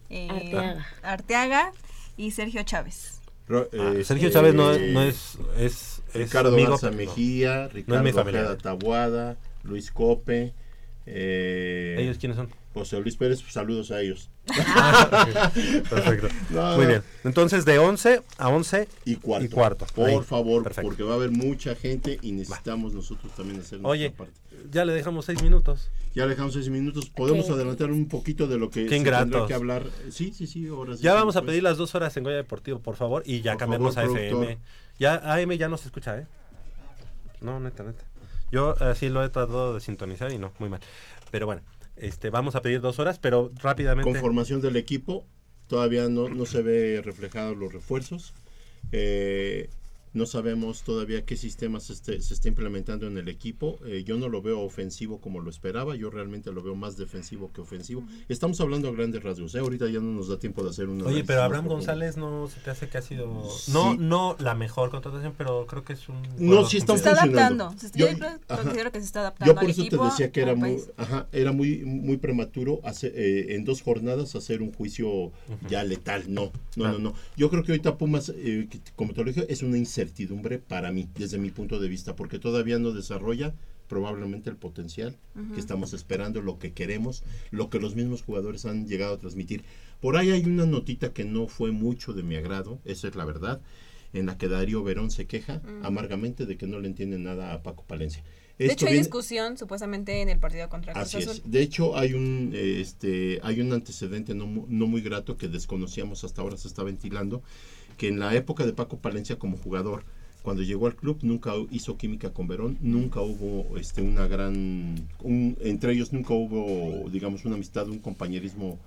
eh, Arteaga. Arteaga y Sergio Chávez. Ah, este, Sergio Chávez no, no es, es, es Ricardo amigo, Garza no. Mejía, Ricardo. Ojeda Tabuada, Luis Cope. eh, ¿Ellos quiénes son? José Luis Pérez, pues, saludos a ellos. Perfecto. No, Muy bien. Entonces, de 11 a 11 Y cuarto. y cuarto. Por Ahí. favor, Perfecto. porque va a haber mucha gente y necesitamos nosotros también hacer nuestra Oye, parte. ya le dejamos 6 minutos. Ya le dejamos seis minutos. Podemos adelantar un poquito de lo que Qué se tendrá que hablar. Sí, sí, sí. Ahora sí, Ya vamos a pedir las dos horas en Goya Deportivo, por favor, y ya Por cambiarnos favor, a FM. productor. Ya AM ya no se escucha, ¿eh? No, neta, neta. Yo así lo he tratado de sintonizar y no, muy mal. Pero bueno, este, vamos a pedir dos horas, pero rápidamente. Conformación del equipo. Todavía no, no se ve reflejados los refuerzos. Eh, No sabemos todavía qué sistemas se, esté- se está implementando en el equipo. Eh, yo no lo veo ofensivo como lo esperaba. Yo realmente lo veo más defensivo que ofensivo. Estamos hablando a grandes rasgos. ¿eh? Ahorita ya no nos da tiempo de hacer un Oye, pero Abraham. González no se te hace que ha sido Sí. no no la mejor contratación, pero creo que es un No, sí está funcionando. adaptando. Yo- yo ajá. considero que se está adaptando Yo por al eso equipo, te decía que era muy, país. ajá, era muy, muy prematuro hacer, eh, en dos jornadas hacer un juicio ya letal. No, no, Ah. no, no. Yo creo que ahorita Pumas, eh, como te lo dije, es una incertidumbre para mí, desde mi punto de vista, porque todavía no desarrolla probablemente el potencial que estamos esperando, lo que queremos, lo que los mismos jugadores han llegado a transmitir. Por ahí hay una notita que no fue mucho de mi agrado, esa es la verdad, en la que Darío Verón se queja amargamente de que no le entiende nada a Paco Palencia. De Esto hecho, hay viene- discusión supuestamente en el partido contra Cruz Así Azul. es. De hecho, hay un, este, hay un antecedente no, no muy grato que desconocíamos hasta ahora se está ventilando, que en la época de Paco Palencia como jugador, cuando llegó al club nunca hizo química con Verón, nunca hubo este, una gran, un- entre ellos nunca hubo, digamos, una amistad, un compañerismo.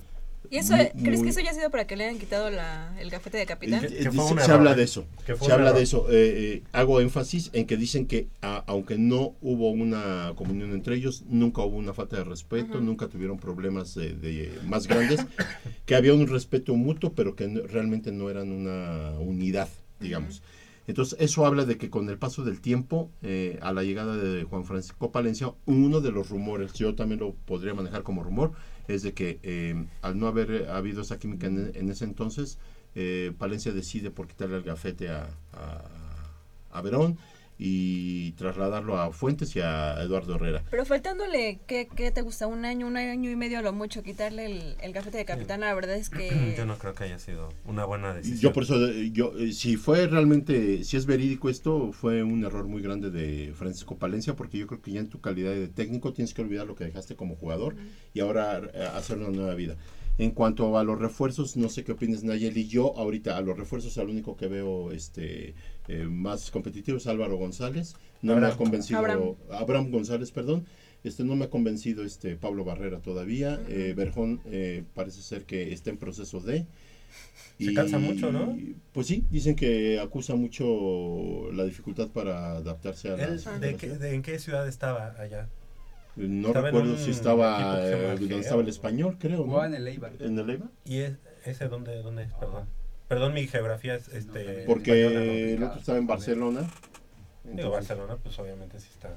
¿Y eso, muy- crees que eso haya sido para que le hayan quitado la, el gafete de capitán? Eh, eh, se, se habla de eso. Se habla de eso. Eh, eh, hago énfasis en que dicen que a- aunque no hubo una comunión entre ellos, nunca hubo una falta de respeto, Ujú. nunca tuvieron problemas de, de más grandes, que había un respeto mutuo, pero que no- realmente no eran una unidad, digamos. Entonces, eso habla de que con el paso del tiempo, eh, a la llegada de Juan Francisco Palencia, uno de los rumores, yo también lo podría manejar como rumor, es de que eh, al no haber eh, habido esa química en, en ese entonces, eh, Palencia decide por quitarle el gafete a, a, a Verón y trasladarlo a Fuentes y a Eduardo Herrera. Pero faltándole, ¿qué, qué te gusta? ¿Un año, un año y medio a lo mucho? Quitarle el, el gafete de capitán, la verdad es que... Yo no creo que haya sido una buena decisión. Yo por eso, eh, yo, eh, si fue realmente, si es verídico esto, fue un error muy grande de Francisco Palencia, porque yo creo que ya en tu calidad de técnico tienes que olvidar lo que dejaste como jugador y ahora eh, hacer una nueva vida. En cuanto a los refuerzos, no sé qué opinas Nayeli, yo ahorita a los refuerzos al único que veo este eh, más competitivo es Álvaro González, no me ha convencido, Abraham. Abraham. González, perdón, este no me ha convencido este Pablo Barrera todavía, eh, Berjón eh, parece ser que está en proceso de... Se cansa mucho, ¿no? Pues sí, dicen que acusa mucho la dificultad para adaptarse a Él, la de qué- de- ¿En qué ciudad estaba allá? No Estaba recuerdo si estaba eh, donde Geo. estaba el español, creo. ¿no? Jugaba en el Eibar. ¿En el Eibar? ¿Y es, ese dónde, dónde es? Perdón. Perdón, mi geografía es este... Porque el otro estaba en Barcelona. Digo, Entonces- Barcelona, pues obviamente sí está...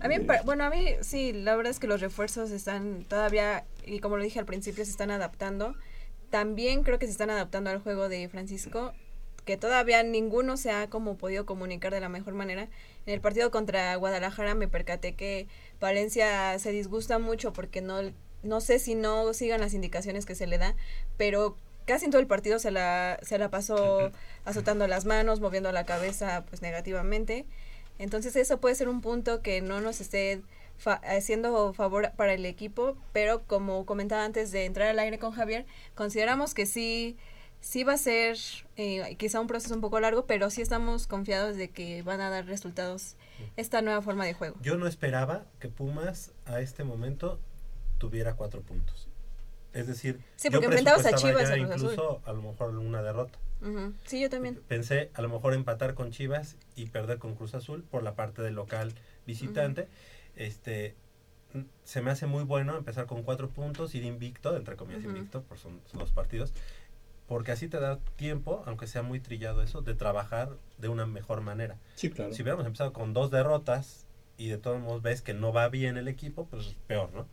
A mí, bueno, a mí sí, la verdad es que los refuerzos están todavía, y como lo dije al principio, se están adaptando. También creo que se están adaptando al juego de Francisco, que todavía ninguno se ha como podido comunicar de la mejor manera. En el partido contra Guadalajara me percaté que Valencia se disgusta mucho porque no, no sé si no sigan las indicaciones que se le da, pero casi en todo el partido se la, se la pasó azotando las manos, moviendo la cabeza pues negativamente. Entonces eso puede ser un punto que no nos esté fa- haciendo favor para el equipo, pero como comentaba antes de entrar al aire con Javier, consideramos que sí, sí va a ser eh, quizá un proceso un poco largo, pero sí estamos confiados de que van a dar resultados esta nueva forma de juego. Yo no esperaba que Pumas a este momento tuviera cuatro puntos. Es decir, Sí, yo enfrentabas a presupuestaba Chivas ya y a Cruz Azul. incluso a lo mejor una derrota. Sí, yo también. Pensé a lo mejor empatar con Chivas y perder con Cruz Azul por la parte del local visitante. Este se me hace muy bueno empezar con cuatro puntos, ir invicto, entre comillas Ujú. invicto, por son, son dos partidos, porque así te da tiempo, aunque sea muy trillado eso, de trabajar de una mejor manera. Sí, claro. Si hubiéramos empezado con dos derrotas y de todos modos ves que no va bien el equipo, pues peor, ¿no?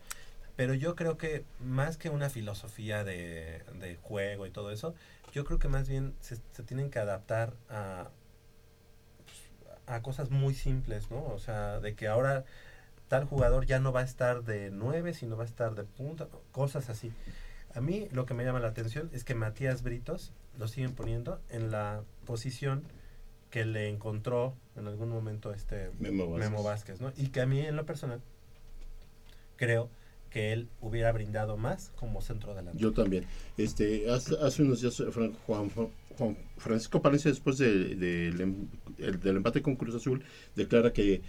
Pero yo creo que más que una filosofía de, de juego y todo eso, yo creo que más bien se, se tienen que adaptar a, pues, a cosas muy simples, ¿no? O sea, de que ahora tal jugador ya no va a estar de 9, sino va a estar de punta, cosas así. A mí lo que me llama la atención es que Matías Britos lo siguen poniendo en la posición que le encontró en algún momento este Memo Vázquez. Vázquez, ¿no? Y que a mí en lo personal creo que él hubiera brindado más como centro delantero. Yo también. Este, hace, hace unos días Fran- Juan, Juan Francisco Palencia, después de- de- em- el- del empate con Cruz Azul, declara que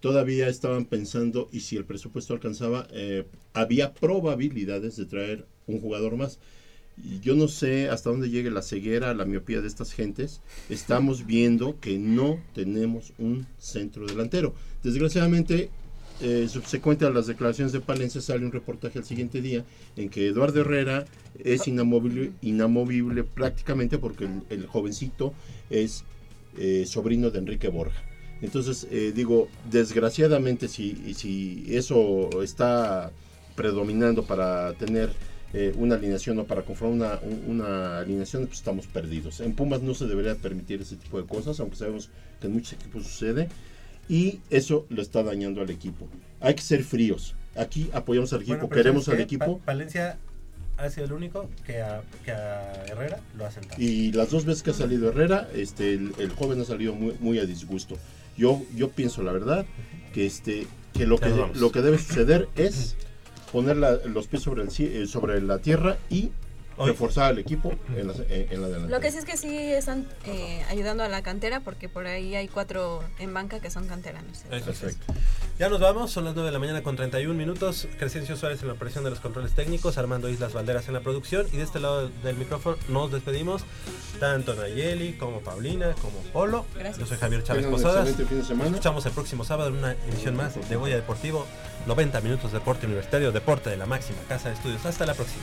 todavía estaban pensando y si el presupuesto alcanzaba, eh, había probabilidades de traer un jugador más. yo no sé hasta dónde llegue la ceguera, la miopía de estas gentes. Estamos viendo que no tenemos un centro delantero. Desgraciadamente, eh, subsecuente a las declaraciones de Palencia, sale un reportaje al siguiente día en que Eduardo Herrera es inamovible, prácticamente porque el, jovencito es eh, sobrino de Enrique Borja. Entonces, eh, digo, desgraciadamente, si, si eso está predominando para tener una alineación o para conformar una, un- una alineación, pues estamos perdidos. En Pumas no se debería permitir ese tipo de cosas, aunque sabemos que en muchos equipos sucede. Y eso lo está dañando al equipo. Hay que ser fríos. Aquí apoyamos al equipo, Bueno, queremos ¿sabes al equipo. Pa- Valencia ha sido el único que a, que a Herrera lo ha sentado. Y las dos veces que ha salido Herrera, este, el, el joven ha salido muy, muy a disgusto. Yo, yo pienso la verdad que este, que lo que lo que debe suceder es poner la- los pies sobre el eh, sobre la tierra y. reforzar al equipo en la, en, en la delantera. Lo que sí es que sí están eh, ayudando a la cantera porque por ahí hay cuatro en banca que son canteranos. Entonces, Ya nos vamos, son las 9 de la mañana con 31 minutos. Crescencio Suárez en la operación de los controles técnicos, Armando Islas Valderas en la producción. Y de este lado del micrófono nos despedimos, tanto Nayeli como Paulina, como Polo. Gracias. Yo soy Javier Chávez Posadas. Nos escuchamos el próximo sábado en una emisión más de Goya Deportivo. 90 minutos de deporte universitario, deporte de la máxima casa de estudios. Hasta la próxima.